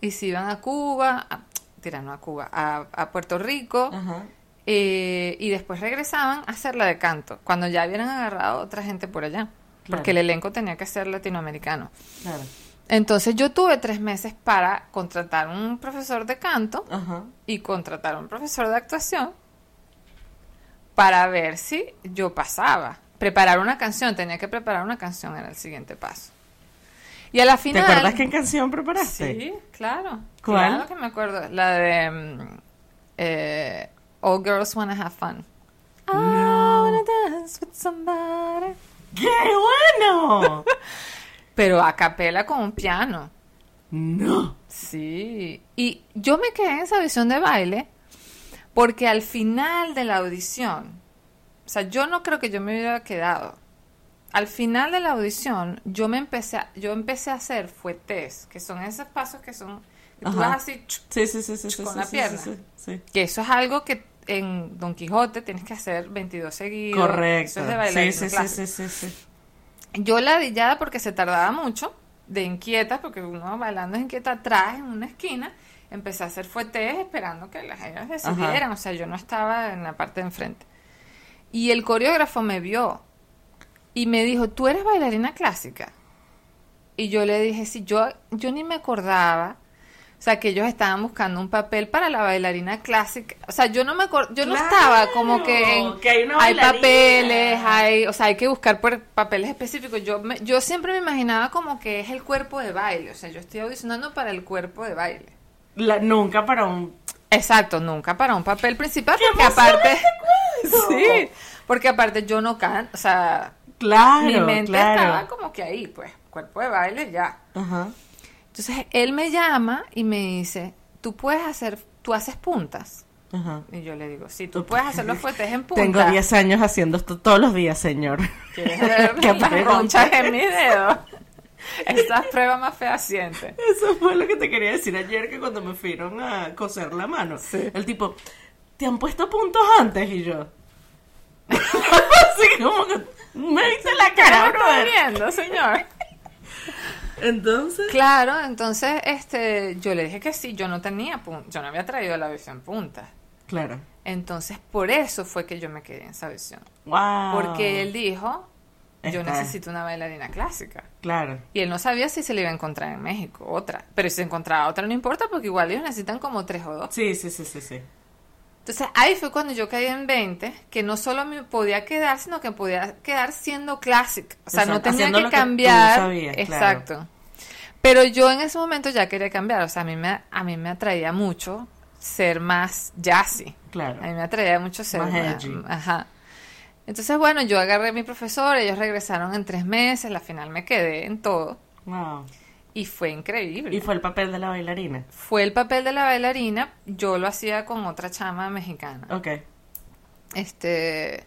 Speaker 1: y se iban a Cuba, a, tira, no a Cuba, a, a Puerto Rico
Speaker 2: Ajá.
Speaker 1: eh, y después regresaban a hacer la de canto, cuando ya habían agarrado otra gente por allá.
Speaker 2: Claro.
Speaker 1: Porque el elenco tenía que ser latinoamericano.
Speaker 2: Claro.
Speaker 1: Entonces yo tuve tres meses para contratar un profesor de canto
Speaker 2: Ajá.
Speaker 1: y contratar un profesor de actuación para ver si yo pasaba. Preparar una canción, tenía que preparar una canción, era el siguiente paso. Y a la
Speaker 2: ¿Te
Speaker 1: final...
Speaker 2: acuerdas qué canción preparaste?
Speaker 1: Sí, claro.
Speaker 2: ¿Cuál?
Speaker 1: Claro que me acuerdo. La de mm, eh, All Girls Wanna Have Fun. I wanna dance with somebody.
Speaker 2: ¡Qué bueno! <laughs>
Speaker 1: Pero a capela con un piano.
Speaker 2: no.
Speaker 1: Sí. Y yo me quedé en esa audición de baile porque al final de la audición, o sea, yo no creo que yo me hubiera quedado. Al final de la audición, yo me empecé a, yo empecé a hacer fuetes, que son esos pasos que son, que tú vas así,
Speaker 2: Sí, sí, sí,
Speaker 1: con
Speaker 2: sí,
Speaker 1: la
Speaker 2: sí,
Speaker 1: pierna. Que eso es algo que en Don Quijote tienes que hacer 22 seguidos.
Speaker 2: Correcto.
Speaker 1: Eso es de
Speaker 2: sí,
Speaker 1: bailarina
Speaker 2: sí, sí, sí, sí, sí.
Speaker 1: Yo la dillada porque se tardaba mucho, de inquieta, porque uno bailando es inquieta atrás en una esquina, empecé a hacer fuetes esperando que las ellas decidieran, o sea, yo no estaba en la parte de enfrente. Y el coreógrafo me vio y me dijo, ¿tú eres bailarina clásica? Y yo le dije, sí, yo, yo ni me acordaba. O sea, que ellos estaban buscando un papel para la bailarina clásica. O sea, yo no me acor- yo no estaba como que, en-
Speaker 2: que hay una
Speaker 1: hay papeles, hay, o sea, hay que buscar por papeles específicos. Yo me- yo siempre me imaginaba como que es el cuerpo de baile, o sea, yo estoy audicionando para el cuerpo de baile.
Speaker 2: La- nunca para un...
Speaker 1: Exacto, nunca para un papel principal
Speaker 2: ¡Qué
Speaker 1: porque aparte
Speaker 2: este! <laughs>
Speaker 1: Sí, porque aparte yo no canto, o sea,
Speaker 2: Claro,
Speaker 1: mi mente
Speaker 2: claro.
Speaker 1: estaba como que ahí, pues, cuerpo de baile ya.
Speaker 2: Ajá.
Speaker 1: Entonces él me llama y me dice, tú puedes hacer, tú haces puntas.
Speaker 2: Ajá.
Speaker 1: Y yo le digo, sí, tú puedes hacer los fuertes en punta.
Speaker 2: Tengo 10 años haciendo esto todos los días, señor.
Speaker 1: ¿Quieres ver <laughs> las ronchas en mis dedos? Esa es prueba más fehaciente.
Speaker 2: Eso fue lo que te quería decir ayer que cuando me fueron a coser la mano.
Speaker 1: Sí.
Speaker 2: El tipo, ¿te han puesto puntos antes? Y yo. <laughs> Así como que me viste la
Speaker 1: ¿Qué
Speaker 2: cara,
Speaker 1: viendo, señor?
Speaker 2: Entonces.
Speaker 1: Claro, entonces este, yo le dije que sí, yo no tenía yo no había traído la visión punta.
Speaker 2: Claro.
Speaker 1: Entonces, por eso fue que yo me quedé en esa visión.
Speaker 2: Wow.
Speaker 1: Porque él dijo, yo
Speaker 2: Está.
Speaker 1: necesito una bailarina clásica.
Speaker 2: Claro.
Speaker 1: Y él no sabía si se le iba a encontrar en México, otra. Pero si se encontraba otra, no importa, porque igual ellos necesitan como tres o dos.
Speaker 2: Sí, sí, sí, sí, sí.
Speaker 1: Entonces, ahí fue cuando yo caí en 20, que no solo me podía quedar, sino que podía quedar siendo clásica. O sea, no tenía que
Speaker 2: lo que
Speaker 1: cambiar.
Speaker 2: sabías, claro.
Speaker 1: Exacto. Pero yo en ese momento ya quería cambiar. O sea, a mí me, a mí me atraía mucho ser más jazzy.
Speaker 2: Claro.
Speaker 1: A mí me atraía mucho ser
Speaker 2: Más
Speaker 1: más-. Ajá. Entonces, bueno, yo agarré a mi profesor, ellos regresaron en tres meses, la final me quedé en todo
Speaker 2: Wow.
Speaker 1: Y fue increíble.
Speaker 2: Y fue el papel de la bailarina.
Speaker 1: Fue el papel de la bailarina, yo lo hacía con otra chama mexicana.
Speaker 2: Ok.
Speaker 1: Este.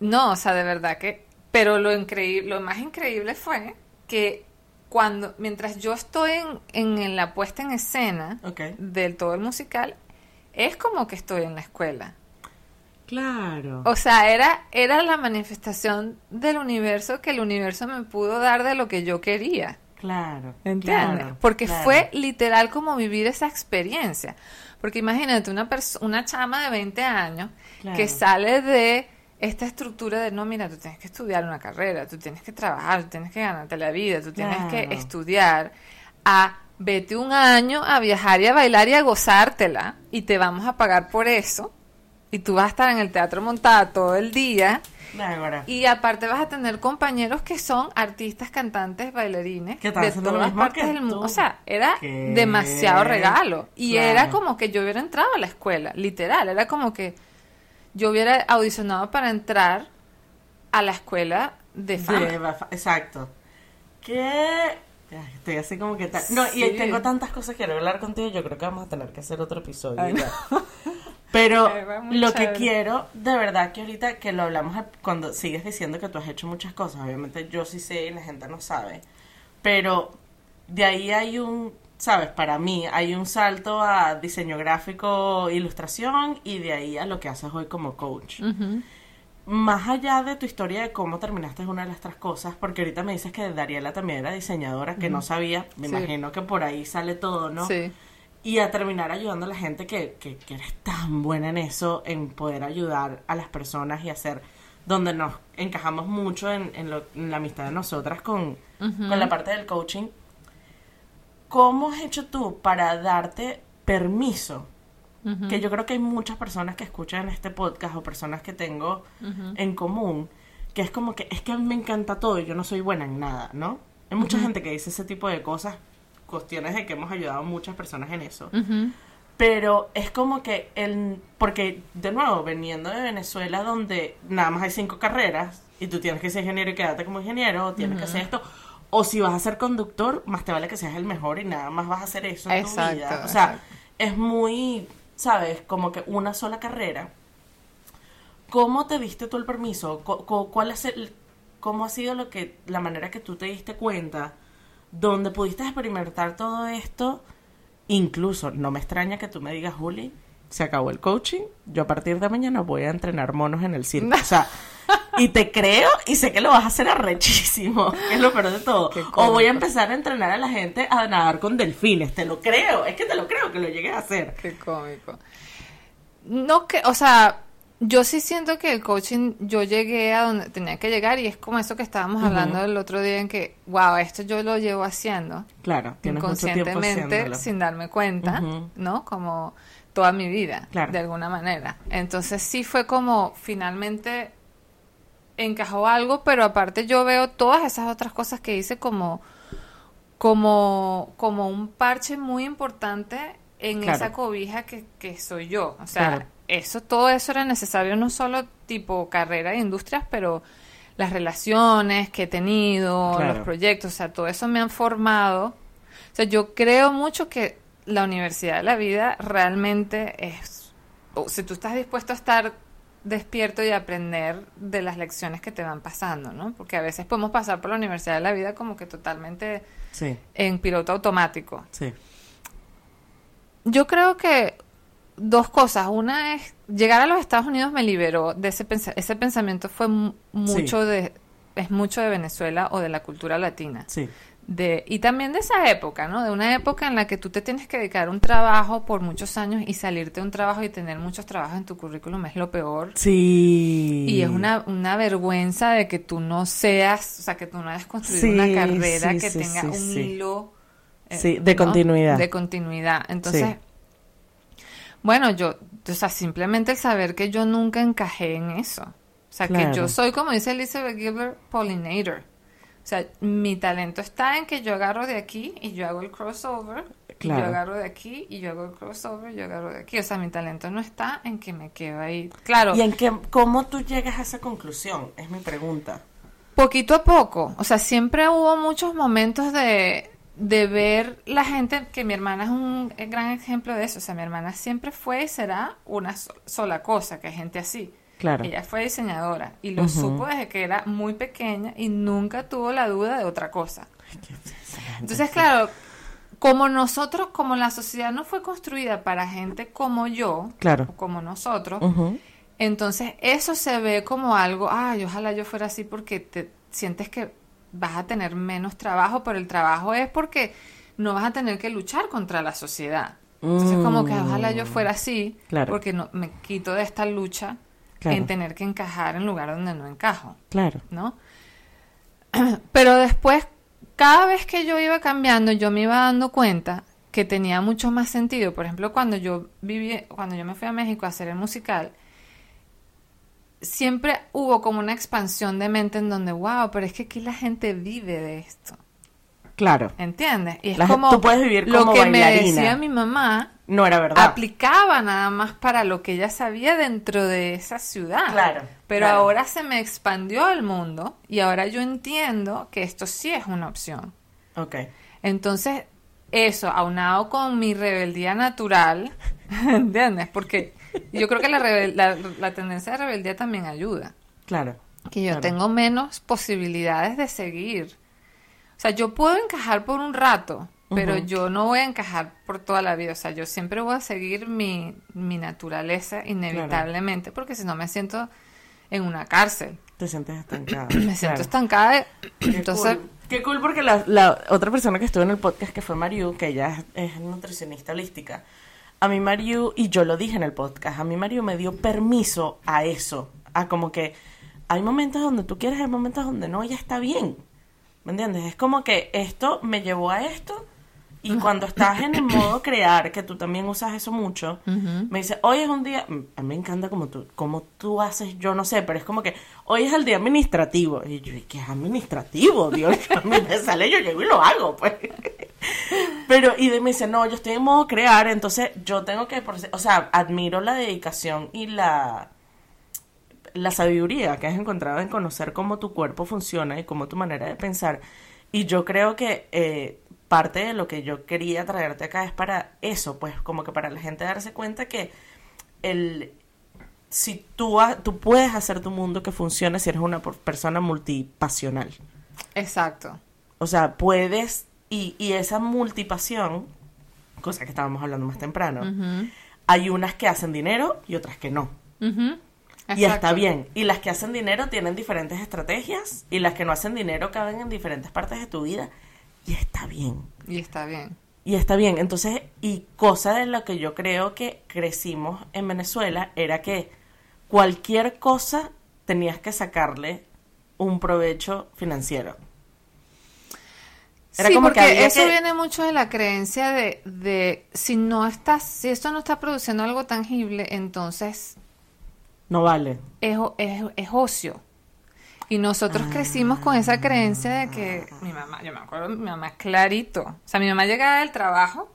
Speaker 1: No, o sea, de verdad que. Pero lo increíble, lo más increíble fue que cuando, mientras yo estoy en, en, en la puesta en escena
Speaker 2: Ok.
Speaker 1: del todo el musical, es como que estoy en la escuela.
Speaker 2: Claro.
Speaker 1: O sea, era, era la manifestación del universo que el universo me pudo dar de lo que yo quería.
Speaker 2: Claro.
Speaker 1: ¿Entiendes?
Speaker 2: claro,
Speaker 1: Porque
Speaker 2: claro.
Speaker 1: fue literal como vivir esa experiencia. Porque imagínate una, una chama de 20 años
Speaker 2: Claro.
Speaker 1: que sale de esta estructura de, no, mira, tú tienes que estudiar una carrera, tú tienes que trabajar, tú tienes que ganarte la vida, tú tienes que estudiar, a vete un año a viajar y a bailar y a gozártela y te vamos a pagar por eso. Y tú vas a estar en el teatro montada todo el día. Y aparte vas a tener compañeros que son artistas, cantantes, bailarines
Speaker 2: Que están
Speaker 1: de
Speaker 2: haciendo lo
Speaker 1: todas
Speaker 2: mismo
Speaker 1: partes
Speaker 2: que
Speaker 1: del mundo. O sea, era
Speaker 2: ¿Qué?
Speaker 1: demasiado regalo. Y
Speaker 2: Claro.
Speaker 1: era como que yo hubiera entrado a la escuela, literal. Era como que yo hubiera audicionado para entrar a la escuela de fama.
Speaker 2: Exacto. Ay, Estoy así como que. No, y tengo tantas cosas que hablar contigo. Yo creo que vamos a tener que hacer otro episodio.
Speaker 1: Ay. <laughs>
Speaker 2: Pero lo que quiero, de verdad que ahorita que lo hablamos cuando sigues diciendo que tú has hecho muchas cosas, obviamente yo sí sé y la gente no sabe, pero de ahí hay un, sabes, para mí hay un salto a diseño gráfico, ilustración y de ahí a lo que haces hoy como coach.
Speaker 1: Ujú.
Speaker 2: Más allá de tu historia de cómo terminaste es una de las otras cosas, porque ahorita me dices que Dariela también era diseñadora, que no sabía, me
Speaker 1: Sí.
Speaker 2: imagino que por ahí sale todo, ¿no?
Speaker 1: Sí.
Speaker 2: Y a terminar ayudando a la gente que, que, que eres tan buena en eso, en poder ayudar a las personas y hacer donde nos encajamos mucho en, en, lo- en la amistad de nosotras con, con la parte del coaching. ¿Cómo has hecho tú para darte permiso? Que yo creo que hay muchas personas que escuchan este podcast o personas que tengo en común, que es como que es que a mí me encanta todo y yo no soy buena en nada, ¿no? Hay mucha gente que dice ese tipo de cosas, cuestiones de que hemos ayudado a muchas personas en eso.
Speaker 1: Ujú.
Speaker 2: Pero es como que el... Porque, de nuevo, veniendo de Venezuela donde nada más hay cinco carreras y tú tienes que ser ingeniero y quedarte como ingeniero, o tienes que hacer esto, o si vas a ser conductor, más te vale que seas el mejor y nada más vas a hacer eso en tu
Speaker 1: Exacto,
Speaker 2: vida. O sea,
Speaker 1: exacto.
Speaker 2: es muy, ¿sabes? Como que una sola carrera. ¿Cómo te diste tú el permiso? Cu- cu- ¿Cuál es el, cómo ha sido lo que, la manera que tú te diste cuenta, donde pudiste experimentar todo esto, incluso, no me extraña que tú me digas, Juli, se acabó el coaching, yo a partir de mañana voy a entrenar monos en el circo. O sea, y te creo y sé que lo vas a hacer arrechísimo, que es lo peor de todo. O voy a empezar a entrenar a la gente a nadar con delfines, te lo creo, es que te lo creo que lo llegues a hacer.
Speaker 1: Qué cómico. No que, o sea, yo sí siento que el coaching, yo llegué a donde tenía que llegar y es como eso que estábamos hablando el otro día en que, wow, esto yo lo llevo haciendo.
Speaker 2: Claro,
Speaker 1: inconscientemente, sin darme cuenta, ¿no? Como toda mi vida, de alguna manera. Entonces sí fue como finalmente encajó algo, pero aparte yo veo todas esas otras cosas que hice como como como un parche muy importante en esa cobija que, que soy yo. O sea, eso, todo eso era necesario, no solo tipo carrera e industrias, pero las relaciones que he tenido, los proyectos, o sea, todo eso me han formado. O sea, yo creo mucho que la universidad de la vida realmente es, o si tú estás dispuesto a estar despierto y aprender de las lecciones que te van pasando, ¿no? Porque a veces podemos pasar por la universidad de la vida como que totalmente en piloto automático.
Speaker 2: Sí.
Speaker 1: Yo creo que dos cosas. Una es, llegar a los Estados Unidos me liberó de ese, ese pensamiento, fue mucho de, es mucho de Venezuela o de la cultura latina.
Speaker 2: Sí.
Speaker 1: De, y también de esa época, ¿no? De una época en la que tú te tienes que dedicar a un trabajo por muchos años y salirte de un trabajo y tener muchos trabajos en tu currículum es lo peor.
Speaker 2: Sí.
Speaker 1: Y es una, una vergüenza de que tú no seas, o sea, que tú no hayas construido una carrera que tenga un hilo.
Speaker 2: Eh, sí, de continuidad.
Speaker 1: De continuidad. Entonces, bueno, yo, o sea, simplemente el saber que yo nunca encajé en eso. O sea, que yo soy, como dice Elizabeth Gilbert, pollinator. O sea, mi talento está en que yo agarro de aquí y yo hago el crossover. Claro. Y yo agarro de aquí y yo hago el crossover y yo agarro de aquí. O sea, mi talento no está en que me quedo ahí. Claro.
Speaker 2: ¿Y en qué, cómo tú llegas a esa conclusión? Es mi pregunta.
Speaker 1: Poquito a poco. O sea, siempre hubo muchos momentos de, de ver la gente, que mi hermana es un gran ejemplo de eso, o sea, mi hermana siempre fue y será una sola cosa, que hay gente así.
Speaker 2: Claro.
Speaker 1: Ella fue diseñadora y lo supo desde que era muy pequeña y nunca tuvo la duda de otra cosa. Entonces, claro, como nosotros, como la sociedad no fue construida para gente como yo,
Speaker 2: claro.
Speaker 1: como nosotros, entonces eso se ve como algo, ay, ojalá yo fuera así porque te sientes que vas a tener menos trabajo, pero el trabajo es porque no vas a tener que luchar contra la sociedad. Entonces, como que ojalá yo fuera así, porque no, me quito de esta lucha en tener que encajar en lugar donde no encajo.
Speaker 2: Claro.
Speaker 1: ¿No? <clears throat> Pero después, cada vez que yo iba cambiando, yo me iba dando cuenta que tenía mucho más sentido. Por ejemplo, cuando yo viví, cuando yo me fui a México a hacer el musical, siempre hubo como una expansión de mente en donde, wow, pero es que aquí la gente vive de esto.
Speaker 2: Claro.
Speaker 1: ¿Entiendes?
Speaker 2: Y es como tú puedes vivir como
Speaker 1: lo que me decía mi mamá
Speaker 2: no era verdad.
Speaker 1: Aplicaba nada más para lo que ella sabía dentro de esa ciudad.
Speaker 2: Claro.
Speaker 1: Pero ahora se me expandió al mundo y ahora yo entiendo que esto sí es una opción.
Speaker 2: Ok.
Speaker 1: Entonces, eso, aunado con mi rebeldía natural, <laughs> ¿entiendes? Porque yo creo que la, la, tendencia de rebeldía también ayuda.
Speaker 2: Claro.
Speaker 1: Que yo tengo menos posibilidades de seguir. O sea, yo puedo encajar por un rato, pero yo no voy a encajar por toda la vida. O sea, yo siempre voy a seguir mi, mi naturaleza inevitablemente, porque si no me siento en una cárcel.
Speaker 2: Te sientes <clears throat> estancada.
Speaker 1: me siento estancada. entonces...
Speaker 2: Qué cool porque la, la, otra persona que estuvo en el podcast, que fue Mariu, que ella es, es nutricionista holística, a mí Mario, y yo lo dije en el podcast, a mí Mario me dio permiso a eso, a como que hay momentos donde tú quieres, hay momentos donde no, ya está bien. ¿Me entiendes? Es como que esto me llevó a esto y cuando estás en el <coughs> modo crear, que tú también usas eso mucho, me dice, hoy es un día, a mí me encanta como tú, como tú haces, yo no sé, pero es como que hoy es el día administrativo. Y yo, ¿qué es administrativo? Dios, <laughs> a mí me sale, yo llego y lo hago, pues. Pero, y me dice, no, yo estoy en modo crear, entonces yo tengo que, o sea, admiro la dedicación y la, la sabiduría que has encontrado en conocer cómo tu cuerpo funciona y cómo tu manera de pensar. Y yo creo que eh, parte de lo que yo quería traerte acá es para eso, pues como que para la gente darse cuenta que el, si tú, ha- tú puedes hacer tu mundo que funcione si eres una persona multipasional.
Speaker 1: Exacto.
Speaker 2: O sea, puedes, y, y esa multipasión, cosa que estábamos hablando más temprano, hay unas que hacen dinero y otras que no. Y está bien. Y las que hacen dinero tienen diferentes estrategias y las que no hacen dinero caben en diferentes partes de tu vida y está bien.
Speaker 1: Y está bien.
Speaker 2: Y está bien. Entonces, y cosa de lo que yo creo que crecimos en Venezuela era que cualquier cosa tenías que sacarle un provecho financiero. Era
Speaker 1: sí,
Speaker 2: como
Speaker 1: porque eso
Speaker 2: que-
Speaker 1: viene mucho de la creencia de, de si no estás, si esto no está produciendo algo tangible, entonces
Speaker 2: No vale.
Speaker 1: es, es, es ocio. Y nosotros crecimos con esa creencia de que mi mamá, yo me acuerdo, mi mamá clarito. O sea, mi mamá llegaba del trabajo,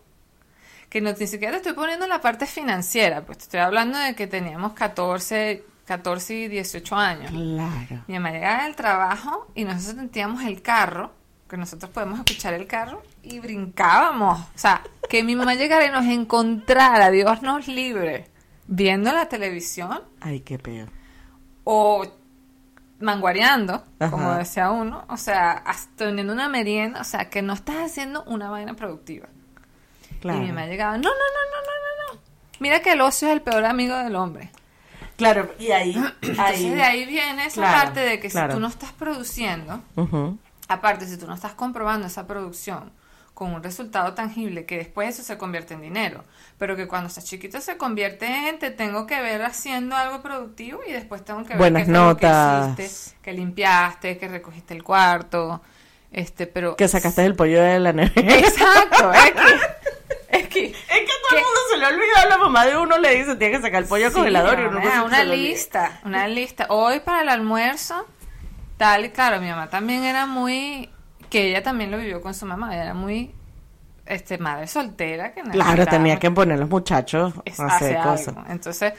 Speaker 1: que no, ni siquiera te estoy poniendo la parte financiera, pues te estoy hablando de que teníamos 14, 14 y 18 años.
Speaker 2: Claro.
Speaker 1: Mi mamá llegaba del trabajo y nosotros sentíamos el carro, que nosotros podemos escuchar el carro, y brincábamos. O sea, que mi mamá llegara y nos encontrara, Dios nos libre, viendo la televisión
Speaker 2: Ay, qué peor.
Speaker 1: o manguareando,
Speaker 2: Ajá.
Speaker 1: como decía uno, o sea, hasta teniendo una merienda, o sea, que no estás haciendo una vaina productiva.
Speaker 2: Claro.
Speaker 1: Y mi mamá llegaba, no, no, no, no, no, no, no. Mira que el ocio es el peor amigo del hombre.
Speaker 2: Claro, y ahí. <clears throat>
Speaker 1: Entonces
Speaker 2: ahí
Speaker 1: de ahí viene esa
Speaker 2: Claro,
Speaker 1: parte de que
Speaker 2: claro.
Speaker 1: si tú no estás produciendo,
Speaker 2: Ujú.
Speaker 1: Aparte si tú no estás comprobando esa producción con un resultado tangible, que después eso se convierte en dinero, pero que cuando estás chiquito se convierte en te tengo que ver haciendo algo productivo y después tengo que ver
Speaker 2: Buenas
Speaker 1: qué lo que
Speaker 2: notas.
Speaker 1: hiciste, que limpiaste, que recogiste el cuarto, este, pero
Speaker 2: Que sacaste el pollo de la nevera.
Speaker 1: exacto, es que, es que
Speaker 2: Es que a todo el mundo se le olvidó. La mamá de uno le dice: Tiene que sacar el pollo
Speaker 1: Sí,
Speaker 2: congelador. Y uno
Speaker 1: una
Speaker 2: olvida.
Speaker 1: lista, una lista. Hoy para el almuerzo, tal y claro, mi mamá también era muy, que ella también lo vivió con su mamá, ella era muy, este, madre soltera que
Speaker 2: Claro, tenía que poner los muchachos
Speaker 1: es-
Speaker 2: a hacer cosas.
Speaker 1: algo. Entonces,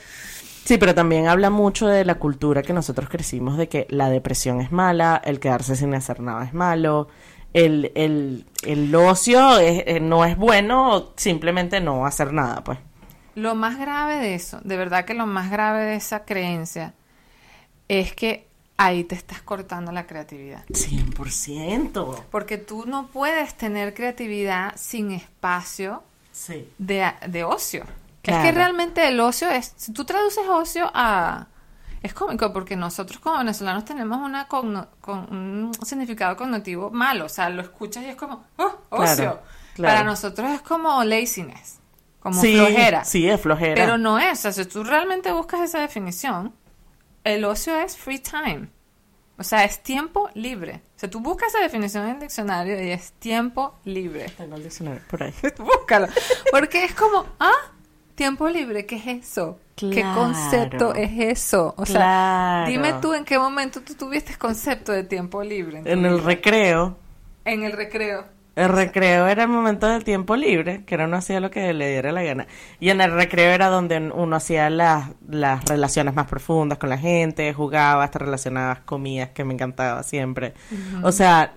Speaker 2: Sí, pero también habla mucho de la cultura que nosotros crecimos, de que la depresión es mala, el quedarse sin hacer nada es malo, el, el, el ocio es- eh, no es bueno, simplemente no hacer nada, pues.
Speaker 1: lo más grave de eso, de verdad que lo más grave de esa creencia es que ahí te estás cortando la creatividad.
Speaker 2: 100%.
Speaker 1: Porque tú no puedes tener creatividad sin espacio
Speaker 2: Sí.
Speaker 1: de, de ocio. Es
Speaker 2: Claro.
Speaker 1: que realmente el ocio es, si tú traduces ocio a... Es cómico porque nosotros como venezolanos tenemos una cogno- con un significado cognitivo malo, o sea, lo escuchas y es como, oh, ocio.
Speaker 2: Claro, claro.
Speaker 1: Para nosotros es como laziness, como
Speaker 2: sí,
Speaker 1: flojera.
Speaker 2: Sí, es flojera.
Speaker 1: Pero no es, o sea, si tú realmente buscas esa definición, el ocio es free time. O sea, es tiempo libre. O sea, tú buscas esa definición en el diccionario y es tiempo libre.
Speaker 2: Tengo el diccionario por ahí. <laughs>
Speaker 1: Búscalo. Porque es como, ah, tiempo libre, ¿qué es eso? ¿Qué concepto es eso? O sea, dime tú en qué momento tú tuviste concepto de tiempo libre.
Speaker 2: En el recreo,
Speaker 1: En el recreo.
Speaker 2: El recreo era el momento del tiempo libre, que era uno hacía lo que le diera la gana. Y en el recreo era donde uno hacía las, las relaciones más profundas con la gente, jugaba, hasta relacionadas comidas, que me encantaba siempre. O sea,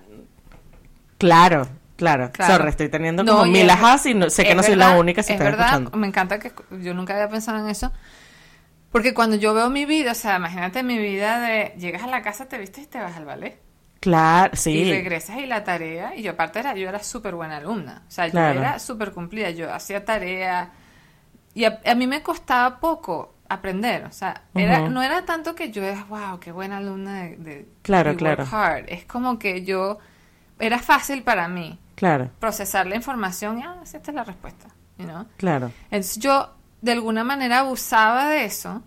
Speaker 2: claro, claro.
Speaker 1: Claro.
Speaker 2: Sorry, estoy teniendo
Speaker 1: No,
Speaker 2: como mil ajás y no, sé que no soy la única si
Speaker 1: es verdad,
Speaker 2: escuchando.
Speaker 1: Me encanta que yo nunca había pensado en eso. Porque cuando yo veo mi vida, o sea, imagínate mi vida de llegas a la casa, te vistes y te vas al ballet.
Speaker 2: Claro,
Speaker 1: Y
Speaker 2: sí.
Speaker 1: regresas y la tarea, y yo aparte era, yo era súper buena alumna, o sea,
Speaker 2: Claro.
Speaker 1: yo era súper cumplida, yo hacía tarea, y a, a mí me costaba poco aprender, o sea, era, no era tanto que yo era, wow, qué buena alumna de, de
Speaker 2: Claro,
Speaker 1: de work
Speaker 2: claro.
Speaker 1: hard", es como que yo, era fácil para mí
Speaker 2: Claro,
Speaker 1: procesar la información y, ah, esta es la respuesta, you know?
Speaker 2: claro.
Speaker 1: Entonces yo, de alguna manera, abusaba de eso,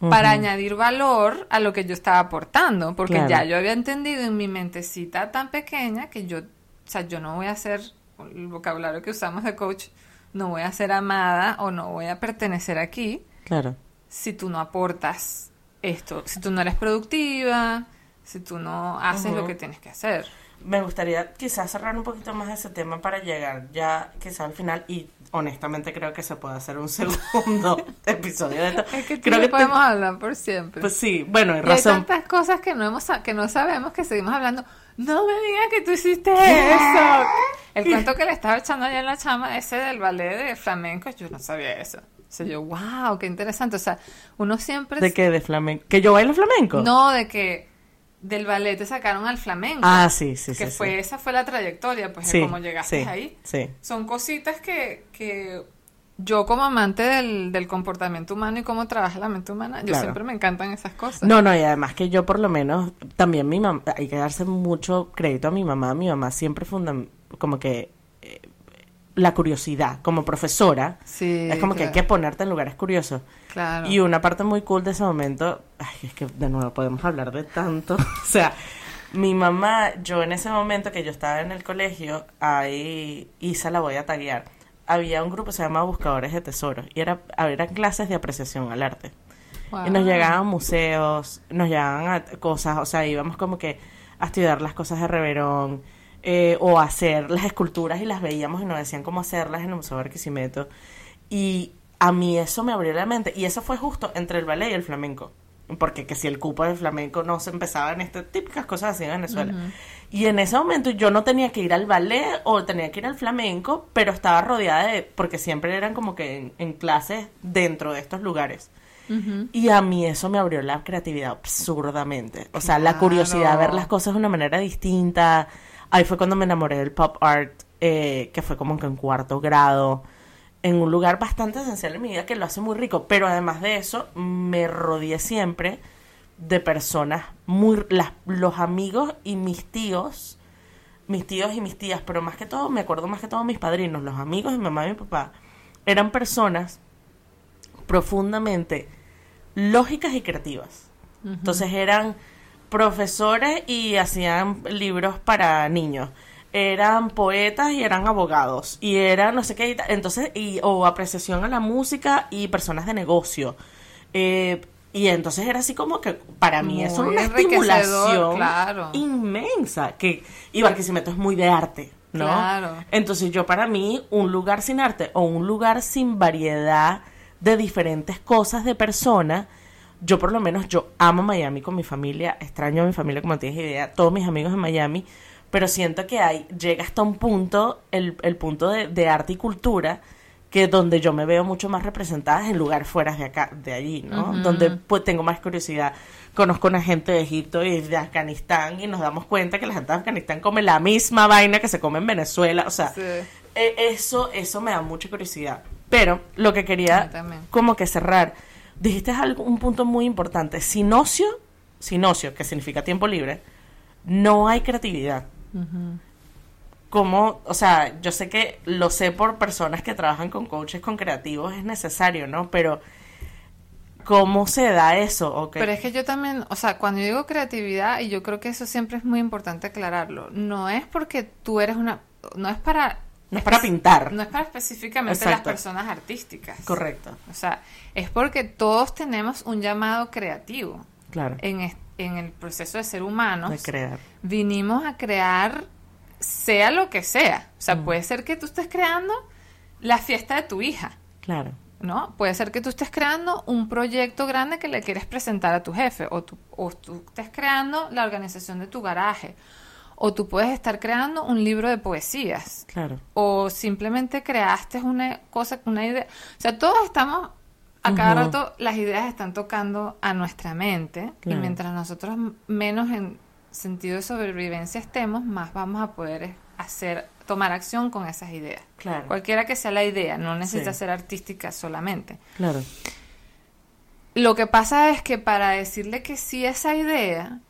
Speaker 1: para añadir valor a lo que yo estaba aportando, porque
Speaker 2: Claro.
Speaker 1: ya yo había entendido en mi mentecita tan pequeña que yo, o sea, yo no voy a ser, el vocabulario que usamos de coach, no voy a ser amada o no voy a pertenecer aquí
Speaker 2: Claro.
Speaker 1: si tú no aportas esto, si tú no eres productiva, si tú no haces lo que tienes que hacer.
Speaker 2: Me gustaría quizás cerrar un poquito más ese tema para llegar ya quizás al final y honestamente creo que se puede hacer un <laughs> segundo episodio de esto.
Speaker 1: Es que
Speaker 2: creo que te-
Speaker 1: podemos hablar por siempre.
Speaker 2: Pues sí, bueno, hay
Speaker 1: Y hay
Speaker 2: razón.
Speaker 1: tantas cosas que no hemos que no sabemos que seguimos hablando. No me digas que tú hiciste eso. El cuento que le estaba echando allá en la chama, ese del ballet de flamenco, yo no sabía eso. O sea, yo, wow, qué interesante. O sea, uno siempre...
Speaker 2: ¿De qué? ¿De flamenco? ¿Que yo bailo flamenco?
Speaker 1: No, de que del ballet te sacaron al flamenco.
Speaker 2: Ah, sí, sí,
Speaker 1: que
Speaker 2: sí.
Speaker 1: fue,
Speaker 2: sí.
Speaker 1: esa fue la trayectoria, pues,
Speaker 2: Sí,
Speaker 1: de cómo llegaste ahí.
Speaker 2: Sí.
Speaker 1: Son cositas que, que yo como amante del, del comportamiento humano y cómo trabaja la mente humana, yo
Speaker 2: Claro.
Speaker 1: siempre me encantan esas cosas.
Speaker 2: No, no, y además que yo por lo menos, también mi mamá, hay que darse mucho crédito a mi mamá, mi mamá siempre funda, como que la curiosidad, como profesora,
Speaker 1: Sí,
Speaker 2: es como que hay que ponerte en lugares curiosos.
Speaker 1: Claro.
Speaker 2: Y una parte muy cool de ese momento, ay, es que de nuevo podemos hablar de tanto, <laughs> o sea, mi mamá, yo en ese momento que yo estaba en el colegio, ahí Isa la voy a taguear, había un grupo que se llama Buscadores de Tesoros y era, eran clases de apreciación al arte. Y nos llegaban a museos, nos llegaban a cosas, o sea, íbamos como que a estudiar las cosas de Reverón, eh, o hacer las esculturas y las veíamos y nos decían cómo hacerlas en el Museo de Barquisimeto. Y a mí eso me abrió la mente. Y eso fue justo entre el ballet y el flamenco. Porque que si el cupo del flamenco no se empezaba en estas típicas cosas así en Venezuela. Y en ese momento yo no tenía que ir al ballet o tenía que ir al flamenco, pero estaba rodeada de, porque siempre eran como que en, en clases dentro de estos lugares. Y a mí eso me abrió la creatividad absurdamente. O sea, la curiosidad ver las cosas de una manera distinta. Ahí fue cuando me enamoré del pop art, eh, que fue como que en cuarto grado, en un lugar bastante esencial en mi vida que lo hace muy rico. Pero además de eso, me rodeé siempre de personas muy... Las, los amigos y mis tíos, mis tíos y mis tías, pero más que todo, me acuerdo más que todo mis padrinos, los amigos de mi mamá y mi papá, eran personas profundamente lógicas y creativas. Entonces eran profesores y hacían libros para niños. Eran poetas y eran abogados. Y eran no sé qué. Entonces, y, o apreciación a la música y personas de negocio. Eh, y entonces era así como que para mí eso
Speaker 1: Muy
Speaker 2: era una estimulación
Speaker 1: claro.
Speaker 2: inmensa. Que, y Barquisimeto es muy de arte, ¿no?
Speaker 1: Claro.
Speaker 2: Entonces yo para mí un lugar sin arte o un lugar sin variedad de diferentes cosas de persona, yo por lo menos yo amo Miami con mi familia, extraño a mi familia como tienes idea, todos mis amigos en Miami, pero siento que hay, llega hasta un punto, el, el punto de, de arte y cultura, que donde yo me veo mucho más representadas en lugares fuera de acá, de allí, ¿no? Donde pues tengo más curiosidad. Conozco una gente de Egipto y de Afganistán y nos damos cuenta que la gente de Afganistán come la misma vaina que se come en Venezuela, o sea,
Speaker 1: Sí.
Speaker 2: eh, eso, eso me da mucha curiosidad. Pero lo que
Speaker 1: A
Speaker 2: quería como que cerrar, dijiste algo, un punto muy importante. Sin ocio, sin ocio, que significa tiempo libre, no hay creatividad.
Speaker 1: Ujú.
Speaker 2: Como, o sea, yo sé que lo sé por personas que trabajan con coaches, con creativos, es necesario, ¿no? Pero, ¿cómo se da eso? ¿O qué?
Speaker 1: Pero es que yo también, o sea, cuando yo digo creatividad, y yo creo que eso siempre es muy importante aclararlo, no es porque tú eres una, no es para...
Speaker 2: no es para pintar.
Speaker 1: No es para específicamente las personas artísticas.
Speaker 2: Correcto,
Speaker 1: O sea, es porque todos tenemos un llamado creativo.
Speaker 2: claro.
Speaker 1: En, en el proceso de ser humanos,
Speaker 2: De crear.
Speaker 1: vinimos a crear sea lo que sea. O sea,
Speaker 2: Mm.
Speaker 1: puede ser que tú estés creando la fiesta de tu hija,
Speaker 2: Claro.
Speaker 1: ¿no? Puede ser que tú estés creando un proyecto grande que le quieres presentar a tu jefe, o tú, o tú estés creando la organización de tu garaje, o tú puedes estar creando un libro de poesías,
Speaker 2: Claro.
Speaker 1: o simplemente creaste una cosa, una idea. O sea, todos estamos, a cada rato las ideas están tocando a nuestra mente,
Speaker 2: Claro.
Speaker 1: y mientras nosotros menos en sentido de sobrevivencia estemos, más vamos a poder hacer, tomar acción con esas ideas.
Speaker 2: Claro.
Speaker 1: Cualquiera que sea la idea, no necesita
Speaker 2: Sí.
Speaker 1: ser artística solamente.
Speaker 2: Claro.
Speaker 1: Lo que pasa es que para decirle que sí a esa idea,